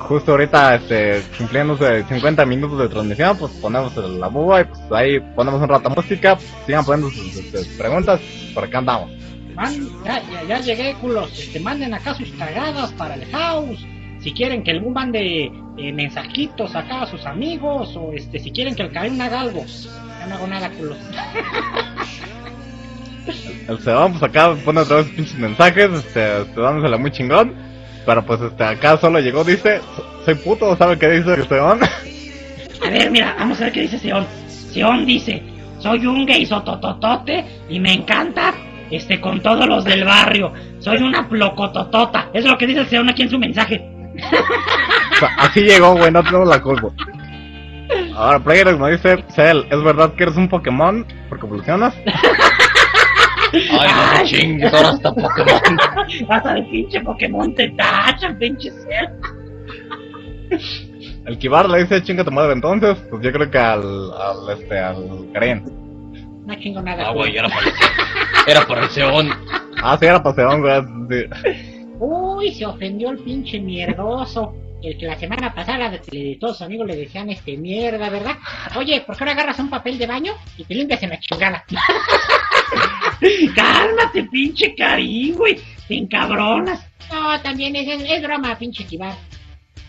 Justo ahorita, este, cumpliéndose 50 minutos de transmisión, pues ponemos la buba y pues ahí ponemos un rato música, pues, sigan poniendo sus, sus- sus preguntas, por acá andamos. Man, ya, ya, ya llegué, culos. Este, manden acá sus cagadas para el house. Si quieren que el Boom mande eh, mensajitos acá a sus amigos, o este, si quieren que el Karim haga algo. Ya no hago nada, culos. El Sebón, pues acá pone otra vez pinches mensajes, este, este, dándosela muy chingón, pero pues este, acá solo llegó, dice, soy puto, ¿sabe qué dice el Sebón? A ver, mira, vamos a ver qué dice Sion. Sion dice, soy un gay sotototote y me encanta este con todos los del barrio. Soy una plocototota. Es lo que dice Sion aquí en su mensaje. O sea, así llegó, güey, no tenemos la culpa. Ahora, Player me dice, Cell, ¿es verdad que eres un Pokémon porque evolucionas? Ay, no te chingues, ahora está Pokémon. Hasta de pinche Pokémon te tachan, pinche ser. El Kibar le dice, chinga tu madre entonces, pues yo creo que al, al este, al Karen. No chingo nada. Ah, güey, era para el, era para el Seón. Ah, sí, era paseón, güey. sí. Uy, se ofendió el pinche mierdoso. El que la semana pasada todos sus amigos le decían este mierda, ¿verdad? Oye, ¿por qué no agarras un papel de baño y te limpias en la chingada? Cálmate, pinche Karim, güey. Te encabronas. No, también es, es, es broma, pinche Kibar.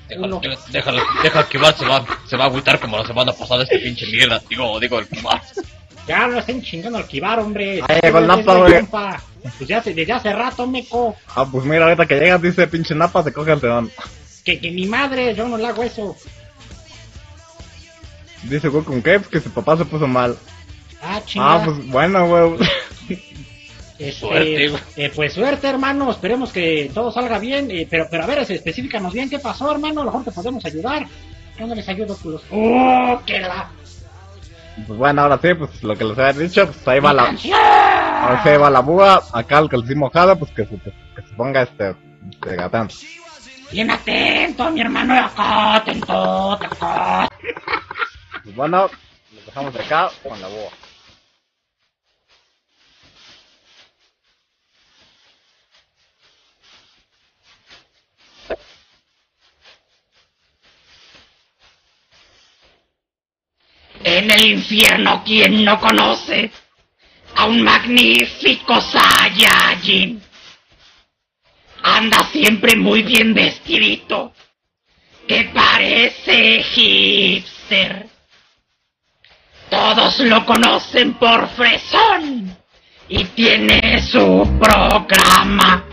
Déjalo, déjalo, deja que va, se va, se va a agüitar como la semana pasada este pinche mierda. Digo, digo, el Kibar. Ya lo están chingando al Kibar, hombre. Ahí llegó el Es Napa, de güey. Compa. Pues ya hace- desde hace rato, meco. Ah, pues mira, ahorita que llegas, dice pinche napa, se coge el Teón. Que, que mi madre, yo no le hago eso. Dice Goku con Caves que su papá se puso mal. Ah, chingada. Ah, pues bueno, güey. Este, Suerte, güey. eh, pues suerte, hermano. Esperemos que todo salga bien. eh, pero, pero a ver, específicanos bien qué pasó, hermano. A lo mejor te podemos ayudar. Yo no les ayudo, culos. ¡Oh, que la Pues bueno, ahora sí, pues lo que les había dicho, pues ahí va la, canción! Sí ahí va la búa, acá el calcín mojado, pues que se, que se ponga este, este gatán. Bien atento a mi hermano de acá, atento, de acá. Pues bueno, lo dejamos acá con la búa. En el infierno, ¿quién no conoce a un magnífico Saiyajin? Anda siempre muy bien vestidito, que parece hipster. Todos lo conocen por fresón y tiene su programa.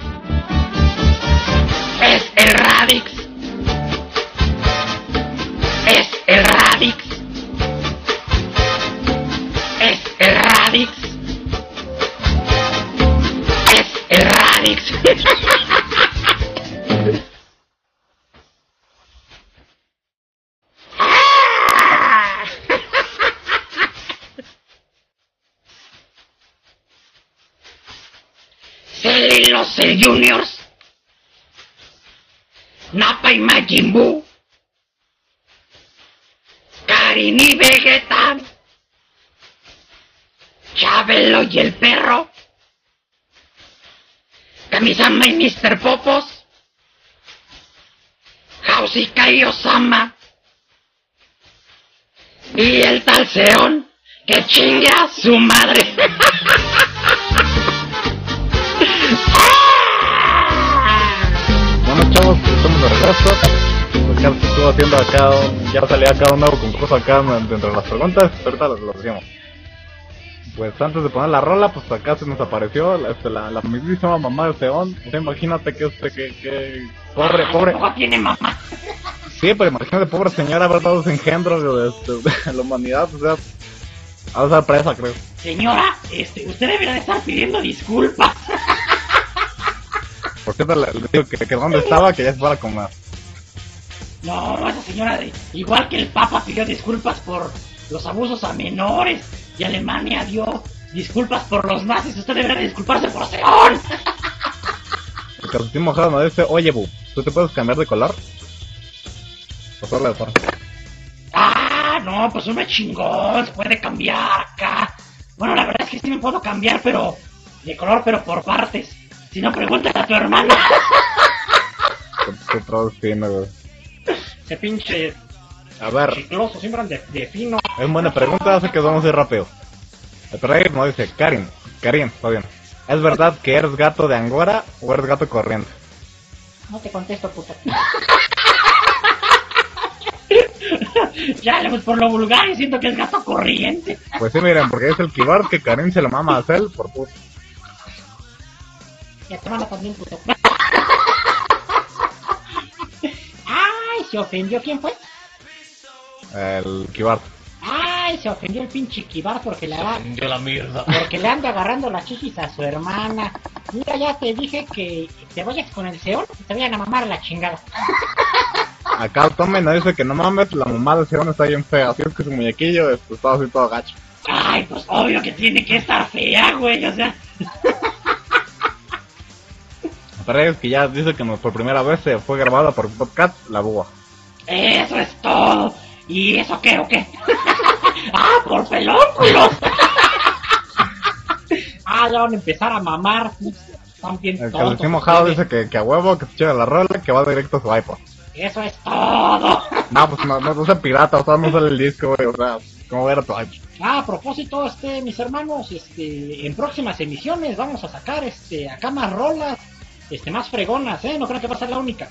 Es el Radix. Es el Radix. Es el Radix. Salen los Juniors. Nappa y Majin Buu. Karin y Vegeta. Chabelo y el perro. Kamisama y Mr. Popos. Hausika y el tal Seón que chingue su madre. Bueno, chavos, estamos de regreso. Pues ya se estuvo haciendo acá, ya salía acá un nuevo concurso acá dentro de las preguntas. Ahorita lo, lo. Pues antes de poner la rola, pues acá se nos apareció la, este, la, la mismísima mamá de Seón. O sea, imagínate que este, que, que, pobre, pobre. ¿Cómo tiene mamá? Sí, pero imagínate, pobre señora, haber dado ese engendro de, de- de la humanidad. O sea, a estar presa, creo. Señora, este, usted debería de estar pidiendo disculpas. Por cierto, le, le digo que, que dónde estaba, que ya se fuera a comer. No, esa señora, igual que el Papa pidió disculpas por los abusos a menores y Alemania dio disculpas por los nazis, usted debería de disculparse por Seón. El calcetín mojado nos dice, oye, Bu, ¿tú te puedes cambiar de color? Pues órale, por. Ah, no, pues uno es chingón, se puede cambiar acá. Bueno, la verdad es que sí me puedo cambiar, pero de color, pero por partes. Si no, pregúntale a tu hermana. Qué traduciendo, güey. Ese pinche A ver, chicloso siempre de, de fino. Es buena pregunta, así que vamos a ir rápido. El dice, Karin, Karin, está bien. ¿Es verdad que eres gato de Angora o eres gato corriente? No te contesto, puta. ya, pues por lo vulgar, y siento que es gato corriente. Pues sí, miren, porque es el Kibar que Karin se lo mama a Cell por puto. Y a tu hermana también, puto. Ay, se ofendió. ¿Quién fue? El Kibar. Ay, se ofendió el pinche Kibar porque le, va- la mierda. porque le anda agarrando las chichis a su hermana. Mira, ya te dije que te vayas con el Seón y te vayan a mamar la chingada. Acá Tome nos dice que no mames, la mamá de Sion está bien fea, así es que su muñequillo este, está así todo gacho. Ay, pues obvio que tiene que estar fea, güey. O sea, Pero es que ya dice que por primera vez se fue grabada por podcast La Búa. eso es todo. ¿Y eso qué o qué? ah, por pelóculos. Ah, ya van a empezar a mamar. Están bien El tontos. mojado dice que, que a huevo, que se eche la rola, que va directo a su iPod. Eso es todo. No, pues no, no, no sea pirata, o sea, no sale el disco, güey, o sea, ¿cómo era tu iPod? Ah, a propósito, este, mis hermanos, este, en próximas emisiones vamos a sacar, este, acá más rolas, este, más fregonas, ¿eh? No creo que va a ser la única.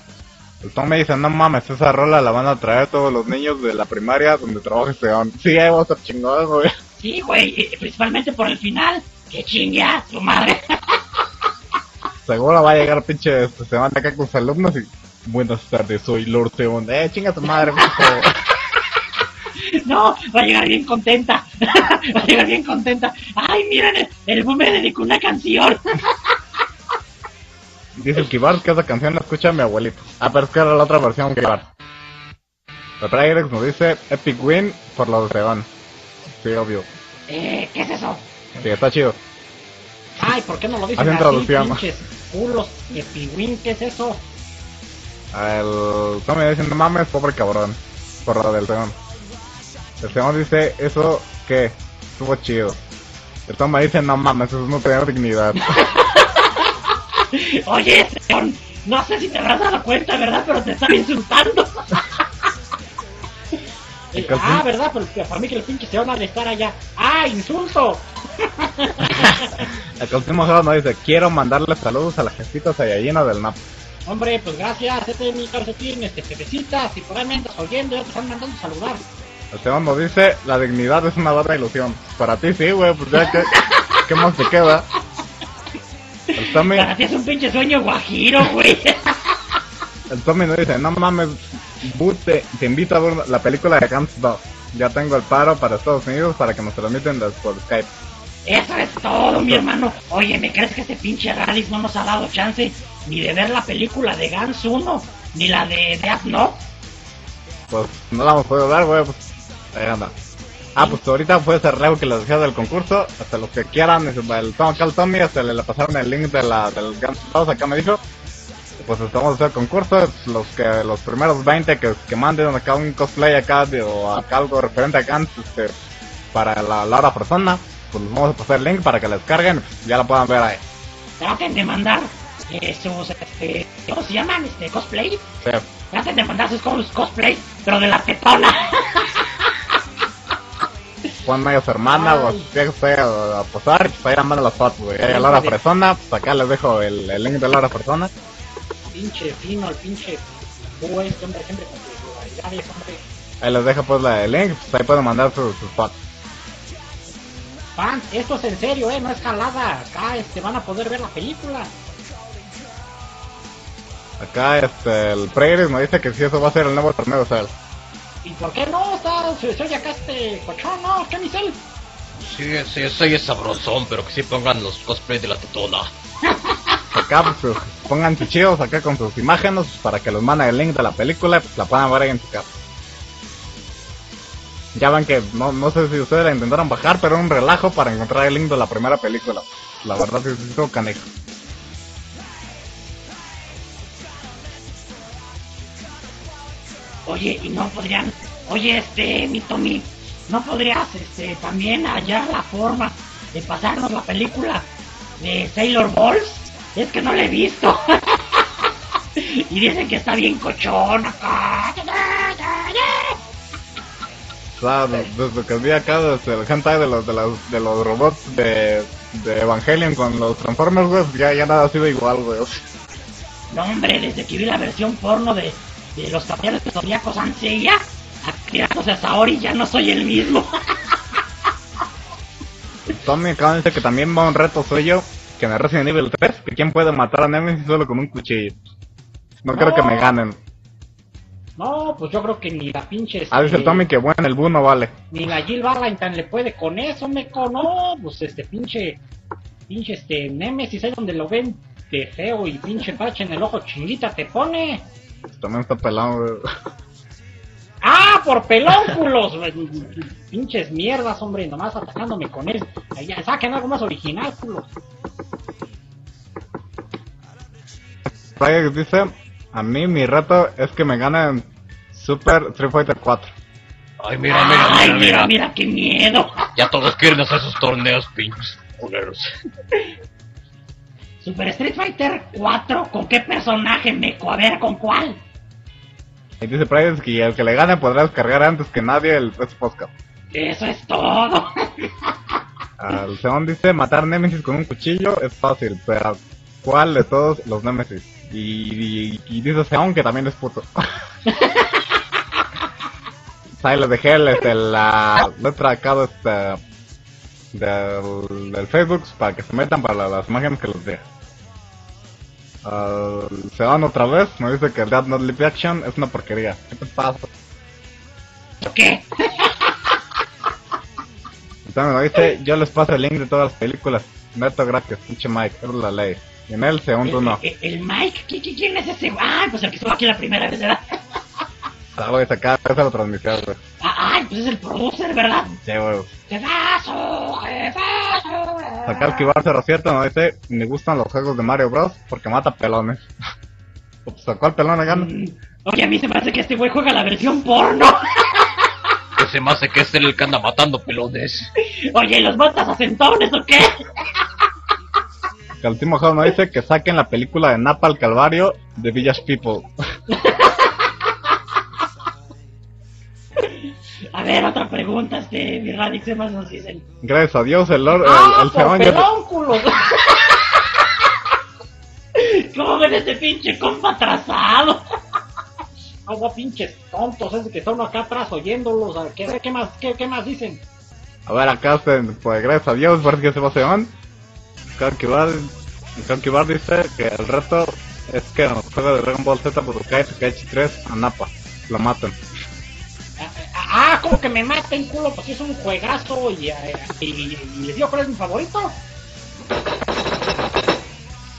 El Tom me dice, no mames, esa rola la van a traer todos los niños de la primaria donde trabaja este don. Sí, ahí va a estar chingón, güey. Sí, güey, y principalmente por el final. Que chingue a su madre. Seguro va a llegar pinche, este, se van acá con sus alumnos y... Buenas tardes, soy Lord Seon. Eh, chinga tu madre. No, va a llegar bien contenta. va a llegar bien contenta. Ay, miren, el, el boom me dedicó una canción. Dice el Kibar que esa canción la escucha mi abuelito. Ah, pero es que era la otra versión Kibar. El Pyrex nos dice Epic Win por lo de Seon. Sí, obvio. Eh, ¿qué es eso? Sí, está chido. Ay, ¿por qué no lo dicen así, pinches culos, epiwin, ¿qué es eso? El Tommy dice, no mames, pobre cabrón. Por lo del Seon. El Seon dice, eso, ¿qué? Estuvo chido. El Tommy dice, no mames, eso no tiene dignidad. Oye, Seón, no sé si te habrás dado cuenta, ¿verdad? Pero te están insultando. Eh, ah, ¿verdad? Pero que para mí que el pinche se van a de estar allá. ¡Ah, insulto! El Calcetín Mojado nos dice, quiero mandarle saludos a la jefita Sayayina del NAP. Hombre, pues gracias, este es mi calcetín, este, Pepecita, si por ahí me andas oyendo, ya te están mandando saludar. El segundo dice, la dignidad es una buena ilusión. Para ti sí, güey, pues ya que... ¿Qué más te queda? El Tommy, es un pinche sueño guajiro, güey. el Tommy nos dice, no mames, te, invito a ver la película de Guns 2. Ya tengo el paro para Estados Unidos para que nos transmiten por Skype. Eso es todo, mi hermano. Oye, ¿me crees que este pinche Radix no nos ha dado chance ni de ver la película de Gans 1, ni la de Death Note? Pues no la hemos podido dar, güey, pues ahí anda. Ah, pues ahorita fue reo que les decía del concurso. Hasta los que quieran, es- el Tom, el Tommy, hasta le, le pasaron el link de la, del Guns 2, acá me dijo. Pues estamos haciendo el concurso, los que los primeros 20 que, que manden acá un cosplay acá de, o acá algo referente a Guns este, para la, la hora persona, pues les vamos a pasar el link para que la descarguen, pues, ya la puedan ver ahí. Traten de mandar eh, sus, este, ¿cómo se llaman? Este, cosplay. Sí. Traten de mandar sus cos- cosplay, pero de la tetona. Juan Mayo su hermana o si que usted a, posar, pues ahí la mandan las fotos, güey. Ahí a la hora persona, pues acá les dejo el, el link de la hora persona. Pinche fino, el pinche buen, hombre, siempre con sus hombre. Ahí les dejo pues la, el link, pues ahí pueden mandar sus, sus fotos. Fans, esto es en serio, eh, no es jalada. Acá, este, van a poder ver la película. Acá este, el Prairie me dice que si eso va a ser el nuevo torneo de Cell. ¿Y por qué no? Está, se, se oye acá este cochón, ¿no? ¿Qué misel? Sí, sí, soy es sabrosón, pero que sí pongan los cosplays de la tetona. Acá pues sus- pongan chidos acá con sus imágenes para que los manden el link de la película y pues la puedan ver ahí en su casa. Ya ven que no, no sé si ustedes la intentaron bajar, pero era un relajo para encontrar el link de la primera película. La verdad sí, sí, estuvo canijo. Oye, y no podrían, oye, este, mi Tommy, ¿no podrías, este, también hallar la forma de pasarnos la película de Sailor Balls? Es que no la he visto. y dicen que está bien cochón acá. O sea, de- desde que vi acá desde el hentai de los, de los, de los robots de, de Evangelion con los Transformers, güey, ya, ya nada ha sido igual, güey. No, hombre, desde que vi la versión porno de, de los caballeros zodiacos tirándose a Saori, ya no soy el mismo. Tommy dice que también va un reto suyo, que en el Resident Evil 3, que quién puede matar a Nemesis solo con un cuchillo. No creo que me ganen. No, pues yo creo que ni la pinche. Ah, dice el este, Tommy que bueno, el Bu no vale. Ni la Jill Valentine le puede con eso, me no, pues este pinche, pinche este Nemesis ahí donde lo ven de feo y pinche parche en el ojo chinguita te pone. También está pelado, güey. ¡Ah, por pelónculos! Pinches mierdas, hombre, nomás atacándome con eso. Ahí Ya, saquen algo más original, culos. Dice, a mí mi reto es que me ganen Super Street Fighter 4. Ay, mira, mira, Ay, mira, mira, mira. mira, qué miedo. Ya todos quieren hacer sus torneos, pinches culeros. Super Street Fighter 4, ¿con qué personaje, meco? A ver, ¿con cuál? Y dice Fryer que el que le gane podrá descargar antes que nadie el este podcast. Eso es todo. Al Seon dice, matar Nemesis con un cuchillo es fácil, pero ¿cuál de todos los Nemesis? Y, y, y dice Seon que también es puto. Les dejé el, este, la letra acá de este, del, del Facebook para que se metan para la- las imágenes que les dé. Al Seon otra vez me dice que Dead Not Live Action es una porquería. ¿Qué te pasa? ¿Qué? Entonces me dice, yo les paso el link de todas las películas. Neto gracias, pinche Mike, es la ley. Y en él, según tú no. El, el Mike, ¿qui- qui- ¿quién es ese? Ay, pues el que estuvo aquí la primera vez, ¿verdad? Ah, güey, acá esa la transmisión, güey. Ah, Ay, pues es el producer, ¿verdad? Sí, güey. ¡Jefazo! ¡Jefazo! Acá el Kibar 07 me dice, me gustan los juegos de Mario Bros. porque mata pelones. Pues sacó el pelón gana. Mm, Oye, a mí se me hace que este güey juega la versión porno. Ese más sé que es él el que anda matando pelones. Oye, ¿y los matas a centones o qué? Que el Timo House me dice que saquen la película de Napa al Calvario de Village People. ver, otra pregunta, este, mi Radix, ¿qué más nos dicen? Gracias a Dios, el, Lord, el, ¡Ah, el por Seon ya- pelónculos! ¿Cómo ves puede ese pinche compa atrasado. Agua pinches tontos, es que están acá atrás oyéndolos. ¿qué, qué más, qué, qué más dicen? A ver, acá pues gracias a Dios, parece que se va a Seon. Kankibar, Kankibar dice que el reto es que en el juego de Dragon Ball Z Budokai Tenkaichi 3 a Nappa lo maten. Ah, como que me maten, culo, pues es un juegazo y, eh, y, y, y les digo cuál es mi favorito.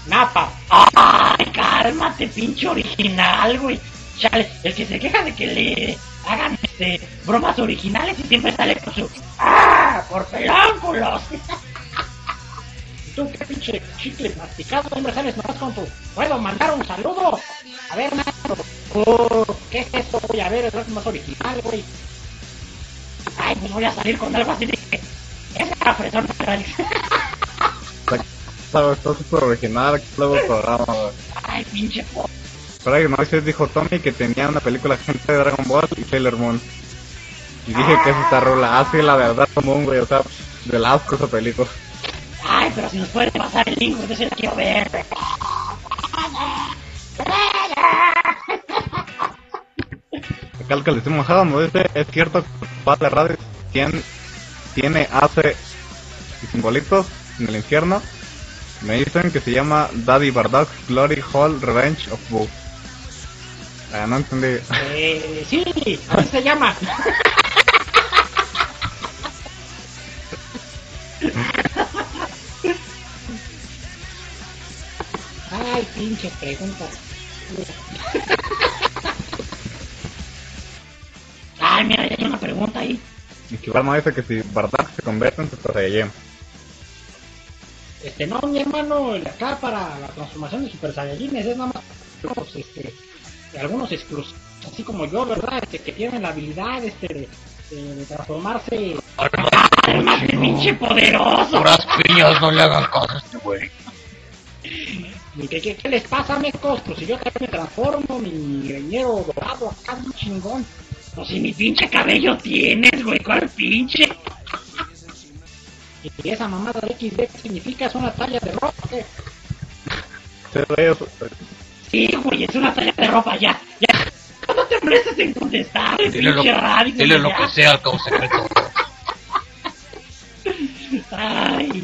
Napa. Ay, cálmate, pinche original, güey. Chale, el que se queja de que le hagan este bromas originales y siempre sale con su ¡Ah! por pelánculos. ¿Y tú qué pinche chicle masticado? Siempre sales nomás con tu... ¿Puedo mandar un saludo? A ver, maestro. Oh, ¿Qué es esto, güey? A ver, es más original, güey. Ay, pues voy a salir con algo así de que es la Está está súper original, que luego el programa. Ay, pinche po. Ahí no sé, dijo Tommy que tenía una película gente de Dragon Ball y Sailor Moon. Y dije que es esta rola, así la verdad Moon, güey, o sea, del asco esa película. Ay, pero si nos puede pasar el link, yo la quiero ver. Acá el que le mojado nos dice, es cierto el padre Radio tiene, tiene hace y simbolitos en el infierno. Me dicen que se llama Daddy Bardock Glory Hall Revenge of Boo. Ah, no entendí. Eh, sí, así se llama. Ay, pinche pregunta. Me dice que si Bardock se convierte en Super Saiyajin. Este, no, mi hermano, el acá para la transformación de Super Saiyajines es nada más algunos, este, de algunos exclusivos, así como yo, ¿verdad? Este, que tienen la habilidad este, de, de- de transformarse. Pinche poderoso. Puras piñas, no le hagan caso a este güey. ¿Y qué, qué, qué les pasa, mecos? Pues si yo también me transformo, mi greñero dorado acá, un chingón. Pues si mi pinche cabello tienes, güey, ¿cuál pinche? Y esa mamada de XD ¿qué significa es una talla de ropa. ¿qué? Sí, güey, es- Sí, güey, es una talla de ropa ya, ya. No te molestes en contestar, Dile lo, pinche radio. dile lo ya. que sea al cabo secreto. Ay,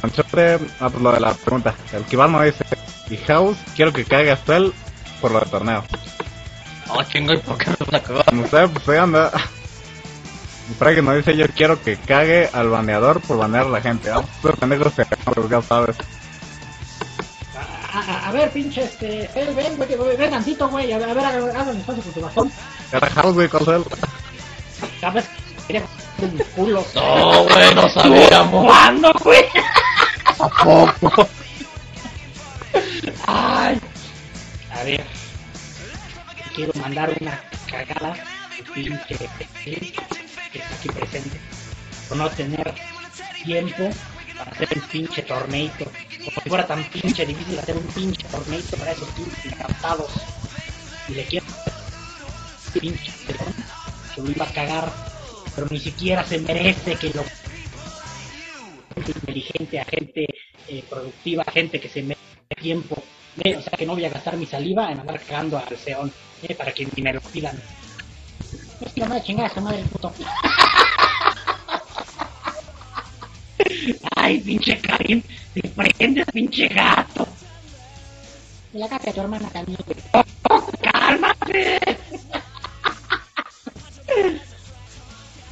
Panchote, ah, pues lo de la pregunta. El Kibar me dice, y House, quiero que caiga Estel por lo del torneo. Ah, chinga, ¿y por qué me van a cagar? No sé, pues ahí anda. Ahí que nos dice, yo quiero que cague al baneador por banear a la gente. Pendejo se pues, ya sabes. A, a- a ver, pinche, este, ven, ven, güey, ven tantito, güey, a ver, a ver, espacio con tu bastón. House, güey, ¿cuál es él? Sabes, quería en mis culos. No, güey, no sabíamos. ¿cuándo, güey? ¿A poco? Ay, A ver, quiero mandar una cagada pinche Pepe, que está aquí presente, por no tener tiempo para hacer un pinche torneito. Si fuera tan pinche difícil hacer un pinche torneito para esos pinches encantados. Y le quiero pinche pelón, que lo iba a cagar, pero ni siquiera se merece que lo gente inteligente, a gente eh, productiva, gente que se merece tiempo o sea que no voy a gastar mi saliva en andar cagando al Seón, eh, para que ni me lo pidan. Es que me da chingada esa madre, puto. ay, pinche Karim, te prendes, pinche gato. Y la capa de tu hermana también, güey. Cálmate.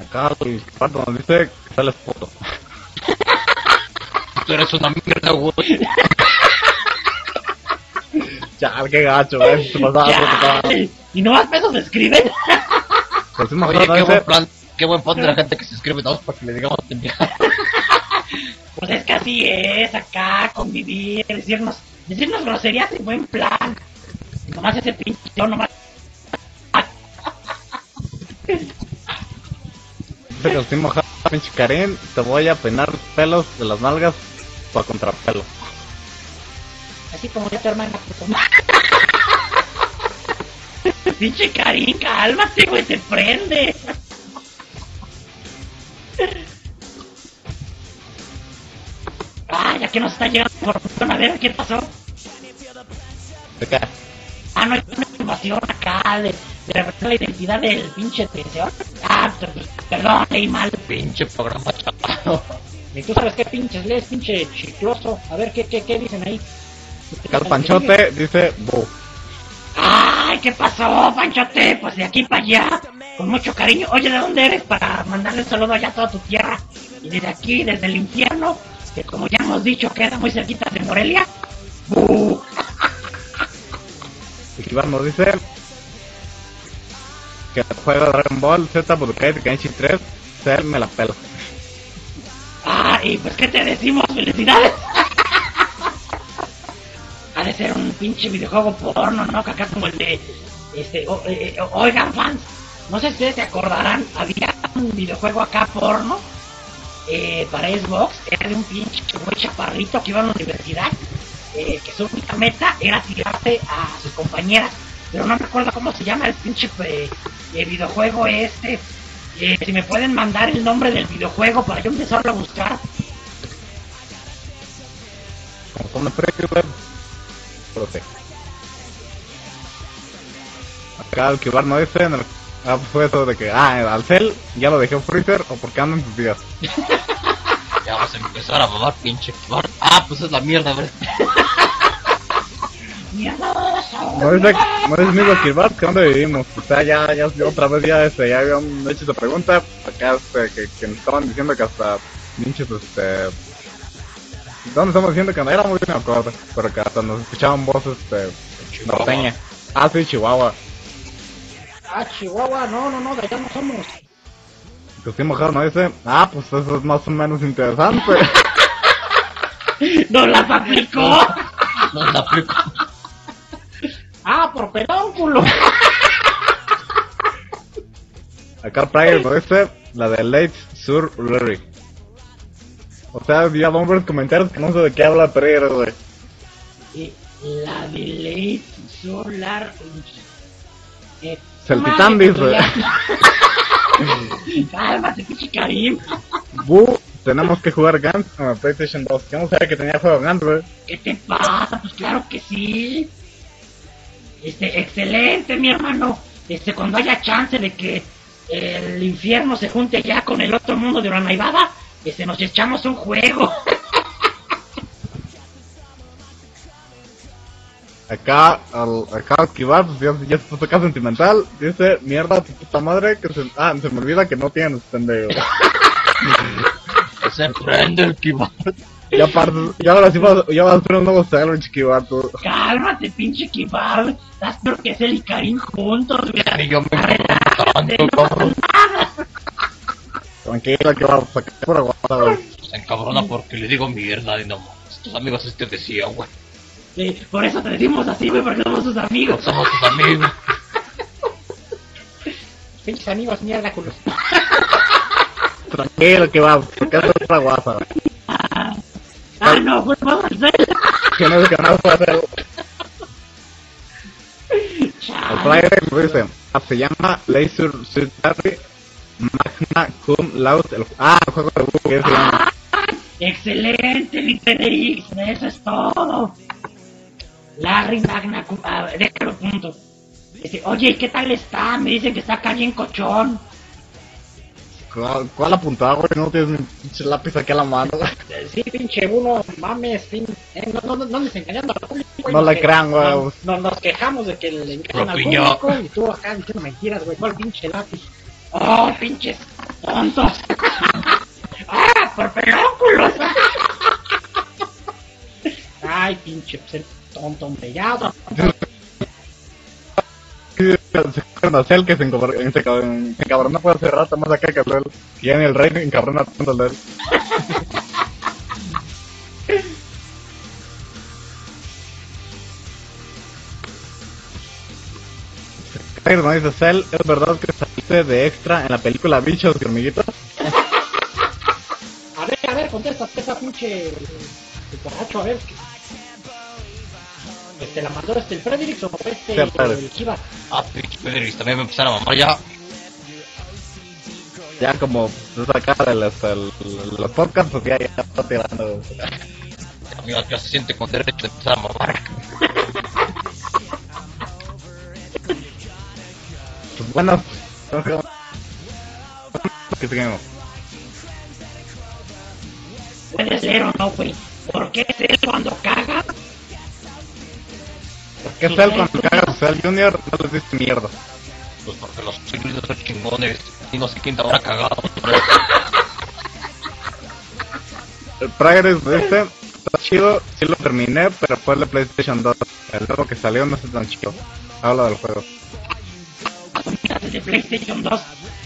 Acá el Kibar nos dice que sale foto. Tú eres una mierda, güey. Ya, qué gacho, preocupado. Y no más pesos escriben. Sim Oye, qué buen plan, qué buen plan de la gente que se inscribe, ¿no? Para que le digamos pendeja. Pues es que así es, acá, convivir, decirnos, decirnos groserías en buen plan. Y nomás ese pinche, yo nomás. dice que Sim Mojado, pinche Karim, te voy a peinar los pelos de las nalgas para contrapelo. Así como yo tu hermana, puto. Pinche Karim, cálmate, güey, te prende. Ah, ya que nos está llegando información, a ver qué pasó. ¿De qué? Ah, no, es una invasión acá de, de la identidad del pinche Teseo. Ah, per- perdón, leí mal. Pinche programa chapado. Y tú sabes qué pinches lees, pinche chicloso. A ver, ¿qué, qué, qué dicen ahí? El Panchote dice, bu. Ay, ¿qué pasó, Panchote? Pues de aquí para allá, con mucho cariño. Oye, ¿de dónde eres? Para mandarle un saludo allá a toda tu tierra. Y desde aquí, desde el infierno, que como ya hemos dicho, queda muy cerquita de Morelia. ¡Bu! Y Iván nos dice que de Dragon Ball Z Budokai Tenkaichi 3 Cell me la pela. Ah, y pues, ¿qué te decimos? ¡Felicidades! De ser un pinche videojuego porno, ¿no? Que acá como el de... Este, eh, eh, oigan, fans, no sé si ustedes se acordarán, había un videojuego acá porno eh, para Xbox, era de un pinche güey chaparrito que iba a la universidad, que su única meta era tirarse a sus compañeras, pero no me acuerdo cómo se llama el pinche videojuego este. Si me pueden mandar el nombre del videojuego para yo empezarlo a buscar. Acá el Kibar no dice en el... Ah, pues fue eso de que, ah, al Cell ya lo dejé en Freezer o porque ando en tus días. Ya vas a empezar a mamar, pinche Kibar. Ah, pues es la mierda, ¿verdad? No dice, no dice mismo Kibar que dónde vivimos. O sea, ya, ya, ya otra vez ya, este, ya habían hecho esa pregunta. Acá, este, que, que nos estaban diciendo que hasta pinches, este... ¿Dónde estamos diciendo que no era muy bien, me acuerdo? Pero que hasta nos escuchaban voces, este, norteña. Ah, sí, Chihuahua. Ah, Chihuahua, no, no, no, de allá no somos. Que sí, mojado no dice, ah, pues eso es más o menos interesante. ¡No las aplicó! No la aplico. Ah, por pedónculo. Acá Pryor no dice, la de Late Sur Lyric. O sea, vamos a ver comentarios que no sé de qué habla Pryor, güey. La de Late Solar. Eh, dice. ya. Cálmate, pinche Karim. Bu, tenemos que jugar Guns en la PlayStation 2. Yo no sabía que tenía juego Guns, güey. ¿Qué te pasa? Pues claro que sí. Este, excelente, mi hermano. Este, cuando haya chance de que el infierno se junte ya con el otro mundo de Uranaibada, este, nos echamos un juego. Acá, al, acá al esquivar, pues ya, ya se acá sentimental. Dice, mierda, tu puta madre, que se, ah, se me olvida que no tienes, pendejo. Se prende el Kibar. ya aparte, ya ahora sí vas, ya vas a hacer un nuevo Salvage esquivar, tú. Cálmate, pinche Kibar. Estás peor que Cel y Karim juntos, güey. Y yo me tanto, cabrón. Tranquila, que va a sacar pura guapa, güey. Se encabrona porque le digo mierda y no. Tus amigos este decían, güey. Sí, por eso te decimos así, güey, porque somos tus amigos. Somos tus amigos. Pinches amigos, mierda, culos. Tranquilo, que va a sacar pura guapa, güey. Ah, no, pues vamos a hacer. Que no es que no puede hacer. El nos dice, ah, se llama Laser Suit Party Magna Cum Laude. El, ah, el juego de se llama. Excelente, Federic, eso es todo. Larry Magna, Cum- ah, déjalo punto. Dice, oye, ¿qué tal está? Me dicen que está acá bien cochón. ¿Cuál, cuál apuntaba, güey? No tienes mi pinche lápiz aquí a la mano, Sí, pinche uno, mames, fin. Eh, no, no, no, no andes engañando al público. güey, No le que- crean, güey. no- no- nos quejamos de que le engañan al público y tú acá diciendo mentiras, güey. ¿Cuál pinche lápiz? Oh, pinches tontos. ah, por pelóculos. Ay, pinche, el tonto, hombre. Ya, a Cell que se encabr- se encab- se encabrona por hace rato más acá que Cell. Y ya ni el rey encabrona tanto al él. Cell, ¿es verdad que saliste de extra en la película Bichos y Hormiguitos? A ver, a ver, contéstate esa pinche. El borracho, a ver. Este, ¿La mandó este el Fredericks o este Sí, el Fredericks. el Chivas? Ah, pinche Pedris, también me empezaron a mamar ya. Ya como se saca de los, el- los podcasts, pues ya, ya está tirando. Amigo, ya se siente con derecho de empezar a mamar. Bueno, que seguimos. Puede ser o no, güey. ¿Por qué es él cuando caga? ¿Qué es él cuando caga a Cell Junior? No les dice mierda. Pues porque los híbridos son chingones y no sé quién te habrá cagado. El Progress de este está chido, sí lo terminé, pero fue el de PlayStation 2. El nuevo que salió no está tan chido. Habla del juego. Asumidas de PlayStation 2.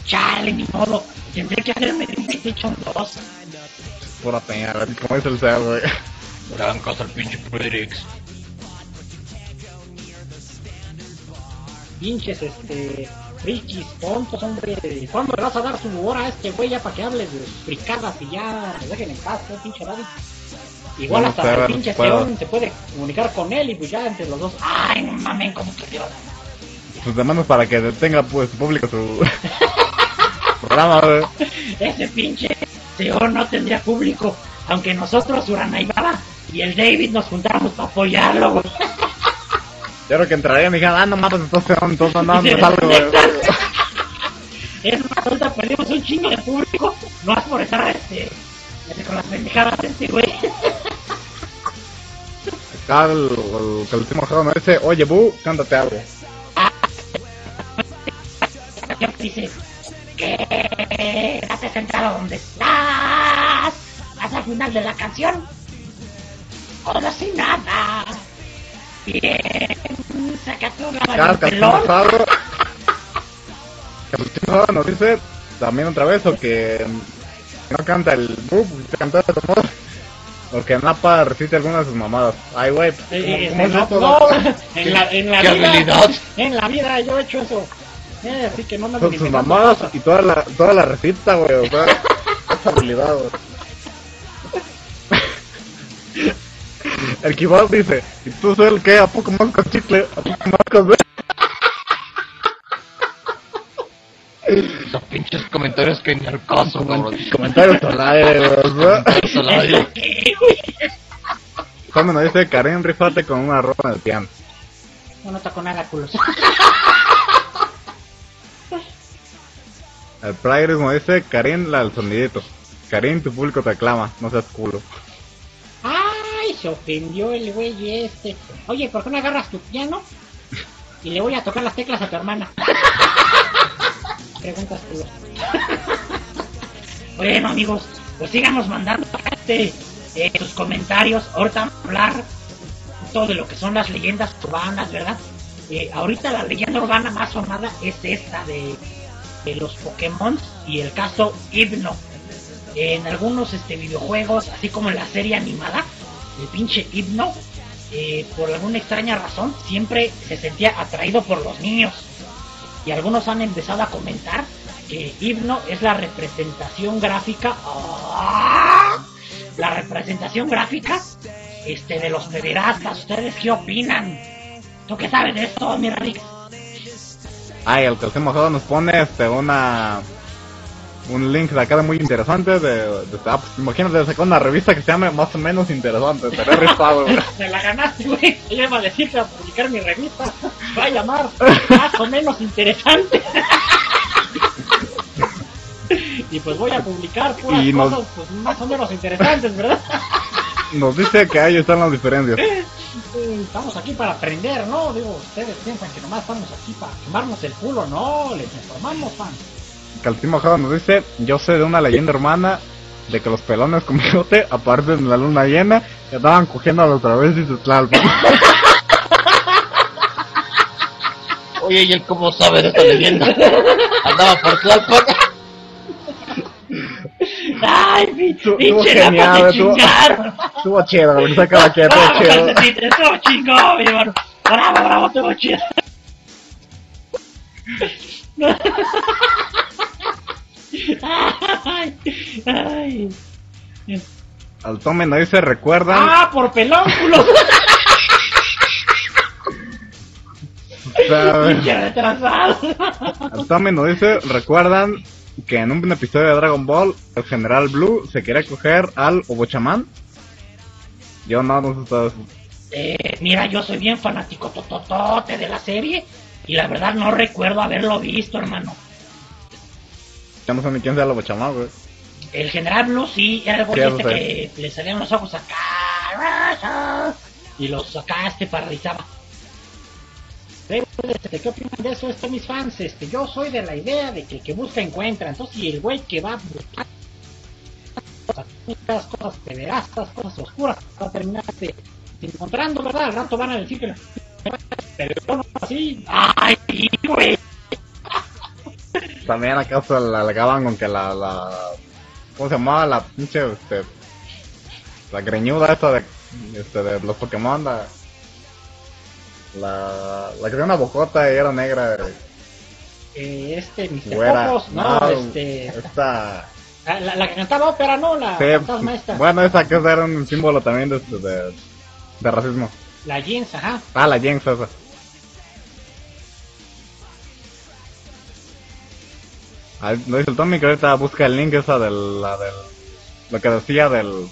Chale, ni modo. Tendré que hacerme de un PlayStation 2. Pura peña, como dice el Cell, güey. Le hagan caso al pinche Predix. Pinches, este. Frikis, tontos, hombre. ¿Cuándo le vas a dar su hora a este güey ya para que hables de sus fricadas y ya me dejen en paz, eh, pinche David? Igual Bueno, hasta el pinche. Seón se puede comunicar con él y pues ya entre los dos. Ay, no mamen, como que Dios. Sus demandas para que tenga pues público su programa. Ese pinche Señor no tendría público. Aunque nosotros, Urana y Baba y el David nos juntáramos para apoyarlo, güey. Yo creo que entraría y me dijeron, ah, no mames, entonces no, entonces güey. desconectan. Es más, ahorita perdimos un chingo de público. No es por estar este, este, con las pendejadas de este güey. Acá el, el, el último juego me dice, oye, Bu, cántate algo. Dice Quédate sentado donde estás Hasta el final de la canción Como si nada Bien Saca tu Acá la el juego nos dice, también otra vez, o que no canta el Bu, se canta de otro modo. O que Napa repite algunas de sus mamadas. Ay, güey, en la, en la ¡Qué vida, habilidad! en la vida yo he hecho eso. Eh, así que no Son sus mamadas y toda la, toda la recita, güey. O sea, esa habilidad, güey. El keyboard dice, ¿y tú soy el qué? ¿A poco más con chicle? ¿A poco más con de-?" Esos pinches comentarios que ni al caso, cabrón. Comentarios al aire, güey. o sea. Comentarios al aire. ¿Qué, güey? Cuando nos dice, Karen, rifate con una ropa en el piano. No, no toco nada, culos. El Prairis nos dice, Karin, la del sonidito. Karin, tu público te aclama, no seas culo. Ay, se ofendió el güey este. Oye, ¿por qué no agarras tu piano? Y le voy a tocar las teclas a tu hermana. Preguntas culos. Bueno amigos, pues sigamos mandando este, eh, sus comentarios. Ahorita vamos a hablar todo de lo que son las leyendas urbanas, ¿verdad? Eh, ahorita la leyenda urbana más sonada es esta de, de los Pokémon y el caso Hipno. En algunos este, videojuegos, así como en la serie animada, el pinche Hipno, eh, por alguna extraña razón, siempre se sentía atraído por los niños. Y algunos han empezado a comentar que Hipno es la representación gráfica. ¡Ah! La representación gráfica este, de los pederastas. ¿Ustedes qué opinan? ¿Tú qué sabes de esto, mi Radix? Ay, el que el mojado nos pone este una un link de acá de muy interesante de, de ah, pues, imagínate sacar una revista que se llame más o menos interesante, estaría rifado, güey. Me la ganaste, güey. Yo iba a decir que a publicar mi revista. Va a llamar más o menos interesante. y pues voy a publicar puras Y nos- cosas pues, más o menos interesantes, ¿verdad? Nos dice que ahí están las diferencias. Estamos aquí para aprender, ¿no? Digo, ustedes piensan que nomás estamos aquí para quemarnos el culo, no, les informamos, fan. Que el mojado nos dice, yo sé de una leyenda hermana de que los pelones con bigote aparecen en la luna llena y andaban cogiendo a los travestis de Tlalpan. Oye, ¿y él cómo sabe de esta leyenda? Andaba por Tlalpan. ¡Ay, mi Estuvo pinche genial, estuvo- chingar! Estuvo chido, güey, sácala aquí, estuvo ¡Bravo, chido. ¡Estuvo chingón, mi hermano! ¡Bravo, bravo! ¡Estuvo chido! ¡Ay! ¡Ay! Al Tome nos dice, recuerdan, ¡Ah, por pelónculos! Al Tommy nos dice, recuerdan que en un episodio de Dragon Ball, el general Blue se quería coger al Obochaman. Yo no, no sé. Eh, mira, yo soy bien fanático tototote de la serie. Y la verdad no recuerdo haberlo visto, hermano. Ya no sé ni quién sea Lobo Chamán, güey. El general Blue sí, era el que le salían los ojos acá. Y los acá este paralizaba. Este, ¿Qué opinan de eso, este, mis fans? Este, yo soy de la idea de que el que busca encuentra. Entonces, si el güey que va a buscar cosas cosas pederastas, cosas oscuras, va a terminar este, encontrando, ¿verdad? Al rato van a decir que... Pero no así. ¡Ay, güey! También acá se la alegaban con que la, la... ¿Cómo se llamaba? La pinche, este... La greñuda esta de, este, de los Pokémon. La, la que tenía una bocota y era negra, Eh, este, Mr. güera. Popos, no, este... Esta... La, la- la que cantaba ópera, ¿no? La Sí, fantasma esta. bueno, esa que era un símbolo también de, de, de racismo. La jeans, ajá. Ah, la Jinx esa. Ah, lo dice el Tommy que ahorita busca el link esa del, la del, lo que decía del,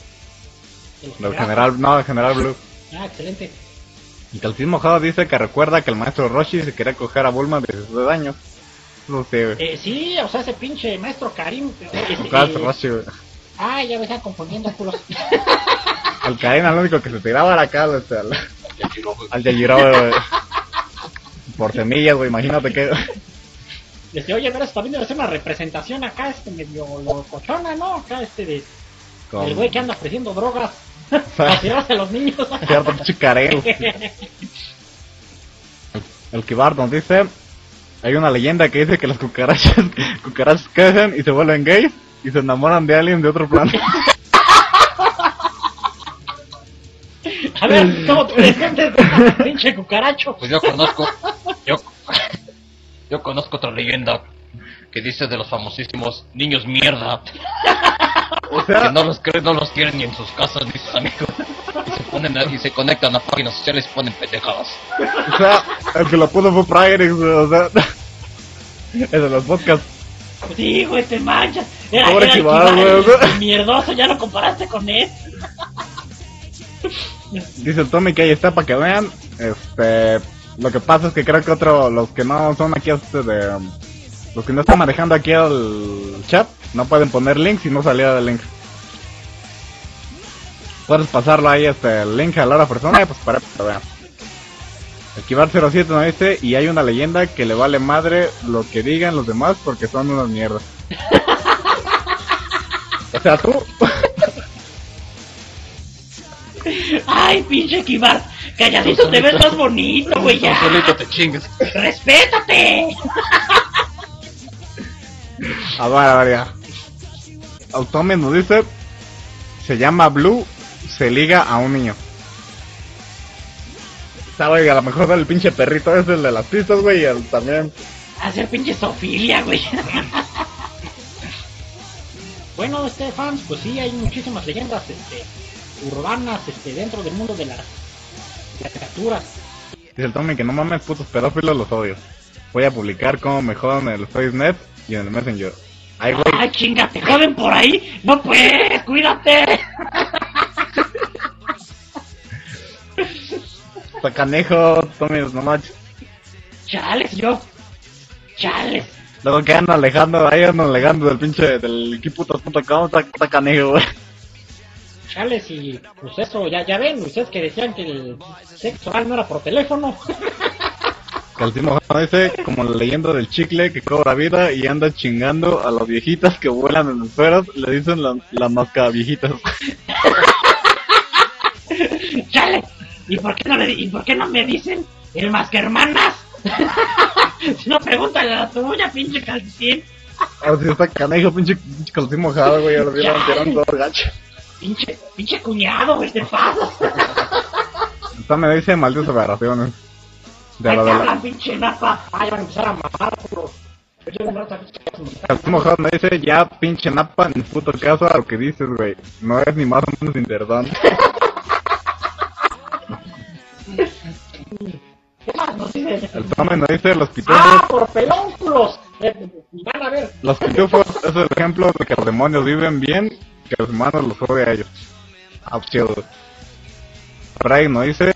El del general, no, del general Blue. Ah, excelente. Y que el Mojado dice que recuerda que el maestro Roshi se quería coger a Bulma de 16 años. No sé, güey. Eh, sí, o sea, ese pinche maestro Karim. este, ¿Cuál es eh, Roshi, güey? ah, ya me están confundiendo, culos. Al Karin, al único que se tiraba era acá, este, al, al Yajirobe, güey. Por semillas, güey, imagínate que... Este, oye, pero también debe ser una representación acá, este medio locochona, ¿no? Acá, este de. Con El güey que anda ofreciendo drogas. Para a los niños. cierto pinche Karen. El Kibar nos dice, hay una leyenda que dice que las cucarachas, cucarachas crecen y se vuelven gays y se enamoran de alguien de otro planeta. A ver, ¿cómo te defiendes de ese pinche cucaracho? Pues yo conozco. Yo, yo conozco otra leyenda que dice de los famosísimos niños mierda. O Que sea, no los creen, no los quieren ni en sus casas ni sus amigos. Y se, ponen a- y se conectan a páginas sociales y ponen pendejadas. o sea, el que lo puso fue güey, o sea, es de los podcasts. Sí, güey, te manchas. Era, Pobre era güey, mierdoso, ya lo comparaste con él. Dice el Tommy que ahí está para que vean. Este, lo que pasa es que creo que otro, los que no son aquí este de, um, los que no están manejando aquí el chat, no pueden poner links y no salía del link. Puedes pasarlo ahí este el link a la hora persona y pues para que lo vean. El Kibar 07 nos dice, y hay una leyenda que le vale madre lo que digan los demás porque son unas mierdas. o sea, tú, Ay, pinche Kibar. Calladito te ves más bonito, güey, ya. solito te chingues. ¡Respétate! A ver, a ver, ya. Automen nos dice: Se llama Blue, se liga a un niño. Sabe, a lo mejor el pinche perrito es el de las pistas, güey, y el también. Hacer pinche Sofilia, güey. bueno, este fans, pues sí, hay muchísimas leyendas este, urbanas este, dentro del mundo de las de las criaturas. Dice el Tommy que no mames, putos pedófilos, los odio. Voy a publicar cómo me jodan en el Y en el Messenger. Ay, güey, Ay, chinga, te joden por ahí. No puedes, cuídate. está canejo, Tommy, no manches. Chales, yo. Chales. Luego que andan alejando, ahí andan alejando del pinche, del equiputos.com, está, está canejo, güey. Chales y pues eso, ya, ya ven, ustedes que decían que el sexo oral no era por teléfono. Calcimo dice, como la leyenda del chicle que cobra vida y anda chingando a las viejitas que vuelan en esferas, le dicen la, la masca viejitas. Chale. ¿Y por qué no le y por qué no me dicen el hermanas? si no pregúntale a la tuya, pinche calcetín. Ahora sí está canejo, pinche, pinche calcín mojado, güey, ahora vieron que eran dos gachos. Pinche, pinche cuñado, güey, te pasas. Esta me dice malditas aberraciones. De la de la... pinche napa. Ay, van a empezar a me dice, ya pinche napa, ni puto caso a lo que dices, güey. No es ni más o menos interesante. ¿Qué más nos dice? El Tome nos dice, los pitufos, ¡Ah, por pelónculos! Eh, van a ver. los pitufos es el ejemplo de que los demonios viven bien, que los humanos los odia a ellos. Ah, pues chido. Fray nos dice,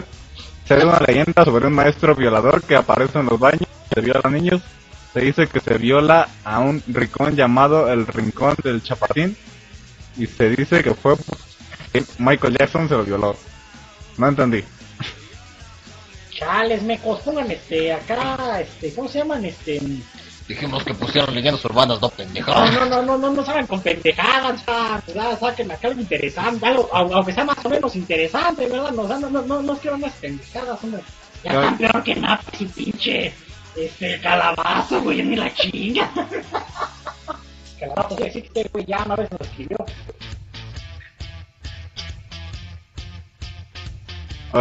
Se ve una leyenda sobre un maestro violador que aparece en los baños se viola a niños. Se dice que se viola a un rincón llamado el Rincón del Chapatín. Y se dice que fue Michael Jackson se lo violó. No entendí. Chales, me pongan este, acá, este, ¿cómo se llaman? Este, Dijimos que pusieron leyendas urbanas, no no, pendejadas. no, no, no, no, no salgan con pendejadas, ya, ya, saquen acá algo interesante, algo, au- aunque sea más o menos interesante, ¿verdad? No, no, no, no, no quiero más pendejadas, hombre. Ya tan peor que nada, su pinche este calabazo, güey, ni la chinga. Rato sí existe, güey, ya una vez nos escribió.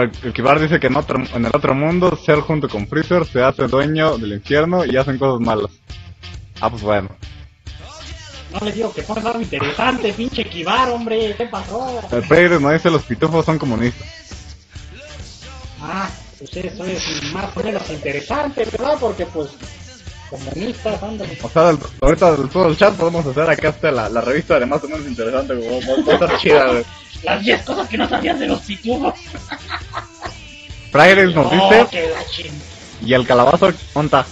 El Kibar dice que en, otro, en el otro mundo, Cell junto con Freezer se hace dueño del infierno y hacen cosas malas. Ah, pues bueno. No les digo que pongan algo interesante, pinche Kibar, hombre, ¿qué pasó? El Freire nos dice los pitufos son comunistas. Ah, pues eso es más o menos interesante, ¿verdad? Porque pues comunistas, ándale. O sea, ahorita del todo el chat podemos hacer acá hasta la, la revista de más o menos interesante, güey. Va- a estar chida, güey. Las 10 cosas que no sabías de los pitufos. Freire nos No, dice, y el calabazo, ¿onta?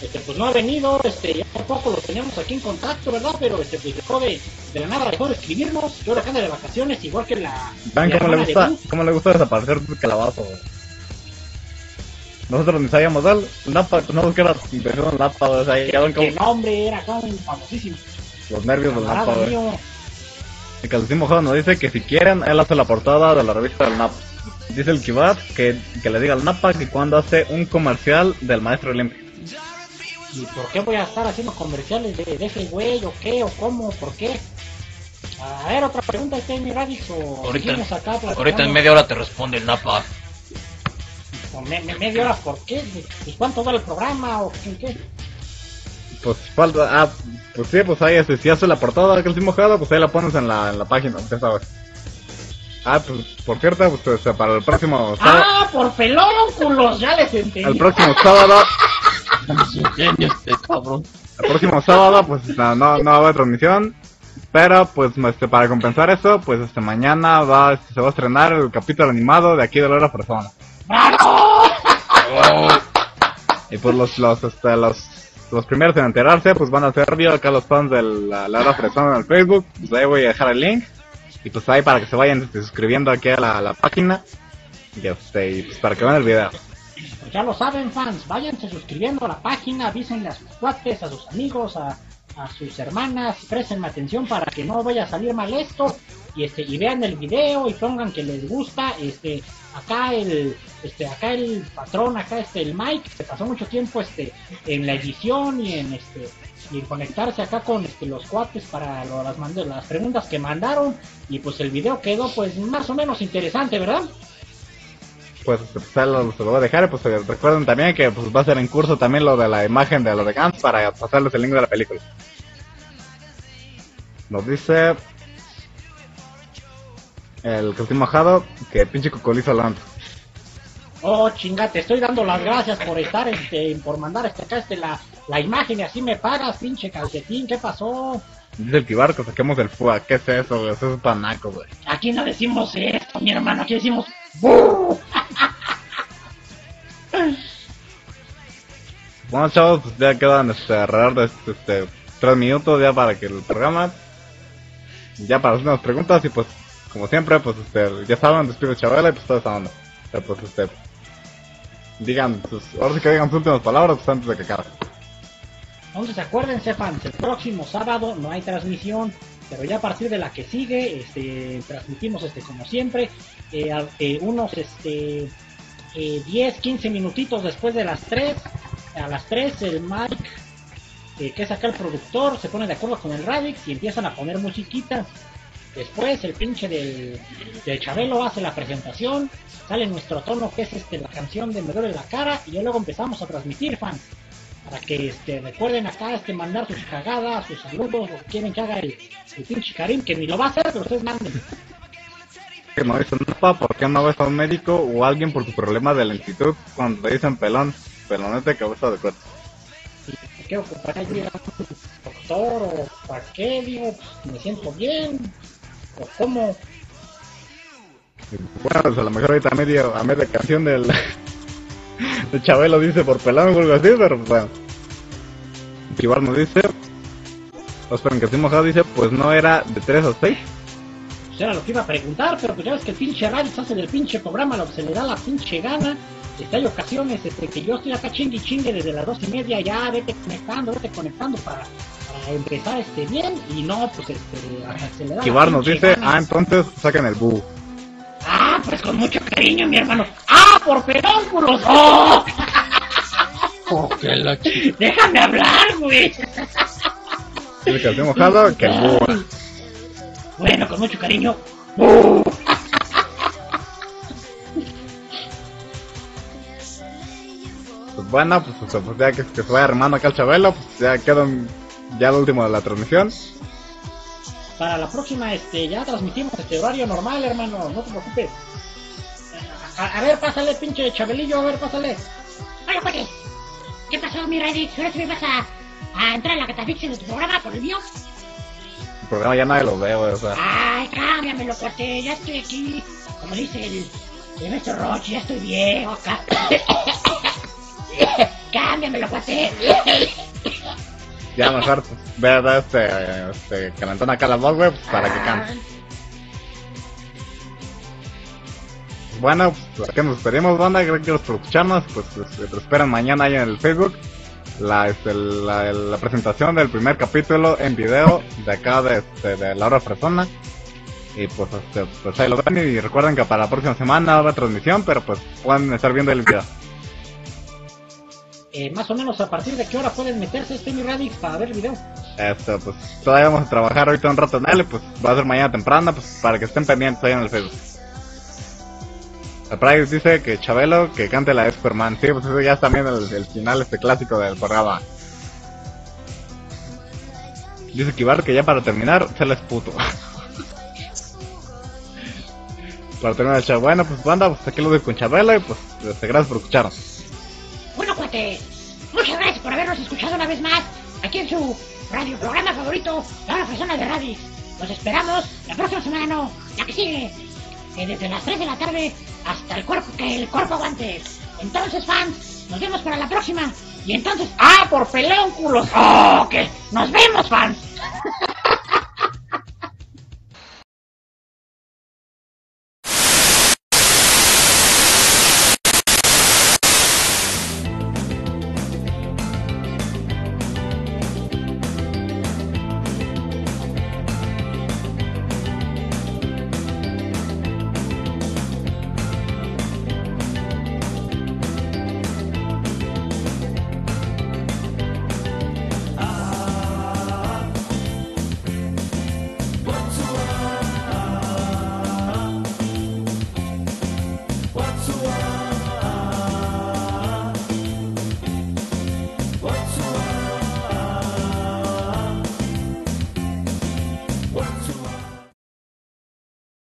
Este, pues no ha venido, este, ya poco lo teníamos aquí en contacto, ¿verdad? Pero este, pues dejó de, de la nada dejó de escribirnos, yo ahora anda de vacaciones, igual que la... ¿Vean la cómo le de gusta, cómo le gusta desaparecer el calabazo? Nosotros ni sabíamos de él, Napa, pues no que era impresión Napa, güey, o sea, quedaron Que como nombre era acá famosísimo. los nervios del Napa, güey. El calcetín mojado nos dice que si quieren, él hace la portada de la revista del Napa. Dice el Kibat que, que le diga al Napa que cuando hace un comercial del maestro Olimpio. ¿Y por qué voy a estar haciendo comerciales de, de ese güey o qué o cómo? ¿Por qué? A ver, otra pregunta, ¿está mi Radix o Ahorita, acá ahorita en media hora te responde el Napa. O me- me- media hora, ¿por qué? Pues cuánto dura el programa o qué? qué? Pues falta, ah, pues sí, pues ahí este, si hace la portada del calcetín mojado, pues ahí la pones en la, en la página, ya sabes. Ah, pues por cierto, pues para el próximo sábado, ¡Ah, por pelónculos! Ya les entendí. el próximo sábado, Genio este cabrón. el próximo sábado, pues no, no, no va a haber transmisión. Pero pues este, para compensar eso, pues este mañana va, este, se va a estrenar el capítulo animado de aquí de la hora persona. Oh, Y pues los, los, este, los, los primeros en enterarse, pues van a ser yo acá los fans de la, la hora fresona en el Facebook. Pues ahí voy a dejar el link. Y pues ahí para que se vayan suscribiendo aquí a la, la página. Y este, pues para que vean el video. Pues ya lo saben, fans. Váyanse suscribiendo a la página, avísenle a sus cuates, a sus amigos, a, a sus hermanas. Presten atención para que no vaya a salir mal esto. Y este y vean el video y pongan que les gusta. Este acá el este acá el patrón, acá este el Mike, que pasó mucho tiempo este en la edición y en este y conectarse acá con este, los cuates para lo- las las preguntas que mandaron y pues el video quedó pues más o menos interesante, ¿verdad? Pues pues, lo, se lo voy a dejar. Y pues eh, recuerden también que pues va a ser en curso también lo de la imagen de lo de Gantz para pasarles el link de la película. Nos dice el Calcetín Mojado que pinche cocolizo lanza. Oh, chinga, te estoy dando las gracias por estar, este, por mandar este, acá este, la, la imagen y así me pagas, pinche calcetín, ¿qué pasó? Dice el Kibar que saquemos el FUA. ¿Qué es eso, güey? Eso es panaco, güey. Aquí no decimos esto, mi hermano, aquí decimos ¡Bu! Bueno, chavos, pues ya quedan este, alrededor de este, este, tres minutos ya para que el programa. Ya para hacer unas preguntas y pues, como siempre, pues este, ya saben, despido Chabela y pues toda esa onda. Pero pues este. Digan, pues, ahora sí que digan sus últimas palabras pues, antes de que acabe. Entonces acuérdense, fans, el próximo sábado no hay transmisión, pero ya a partir de la que sigue, este, transmitimos este como siempre, eh, eh, unos este, eh, 10, 15 minutitos después de las 3, a las 3 el Mike, eh, que es acá el productor, se pone de acuerdo con el Radix y empiezan a poner musiquita. Después el pinche del, del Chabelo hace la presentación, sale nuestro tono que es este la canción de Me duele la cara y ya luego empezamos a transmitir fans para que este, recuerden acá este mandar sus cagadas, sus saludos, lo que quieren que haga el, el pinche Karim, que ni lo va a hacer, pero ustedes manden. Que no dicen nada, ¿por qué no ves a un médico o alguien por tu problema de lentitud cuando te dicen pelón? Pelonete cabeza de cuerpo. ¿Y ¿Qué ocupará ir a un doctor o para qué? Digo, pues, me siento bien. ¿O cómo? Bueno, pues a lo mejor ahorita a media, a media canción del de Chabelo dice por pelón o algo así, pero bueno. Igual nos dice, que estoy mojado, dice, pues no era de 3 a 6. Pues era lo que iba a preguntar, pero pues ya ves que el pinche Radix hace del pinche programa lo que se le da la pinche gana. Este, hay ocasiones este, que yo estoy acá chingue y chingue desde las dos y media, ya vete conectando, vete conectando para, para empezar este bien, y no, pues este, hasta se le da la Kibar nos dice, ah, entonces saquen el boo. Ah, pues con mucho cariño, mi hermano. ¡Ah, por pedónculos! ¡Oh! Oh, que la Déjame hablar, güey. Dice que mojado, que el boo. Bueno, con mucho cariño. Pues bueno, pues, pues, pues, ya que, que se vaya armando acá el Chabelo, pues ya queda ya lo último de la transmisión. Para la próxima, este, ya transmitimos este horario normal, hermano, no te preocupes. A, a ver, pásale, pinche Chabelillo, a ver, pásale. Hola, cuate. ¿Qué pasó, mi Radix? ¿Ahora sí me vas a, a entrar en la catafixia de tu programa por el mío? El programa ya nadie lo ve, güey, o sea. Ay, cámbiamelo, cuate. Ya estoy aquí. Como dice el, el maestro Roche, ya estoy viejo acá. cámbiamelo, cuate. Ya mejor pues, ve a dar este, este calentón acá la voz, güey, para que cante. Bueno, pues aquí nos despedimos, banda. Gracias por escucharnos. Pues, pues, te esperan mañana ahí en el Facebook. La, este, la, la presentación del primer capítulo en video de acá de, este, de la hora fresona. Y pues, este, pues ahí lo ven. Y recuerden que para la próxima semana habrá transmisión, pero pues pueden estar viendo el video. Eh, más o menos a partir de qué hora pueden meterse este mi Radix para ver el video. Esto, pues todavía vamos a trabajar ahorita un rato en él, pues va a ser mañana temprano, pues para que estén pendientes ahí en el Facebook. Price dice que Chabelo que cante la de Superman. Sí, pues eso ya es también el, final este clásico del programa. Dice Kibar que ya para terminar, se les puto. para terminar el. Bueno, pues banda, pues aquí lo dejo con Chabelo y pues este, gracias por escucharnos. Bueno, cuate, muchas gracias por habernos escuchado una vez más aquí en su radio programa favorito, La Persona de Radix. Los esperamos la próxima semana, no, la que sigue, eh, desde las 3 de la tarde hasta el cuerpo que el cuerpo aguante. Entonces, fans, nos vemos para la próxima. Y entonces, ¡ah, por pelónculos! ¡Oh, que! ¡Nos vemos, fans!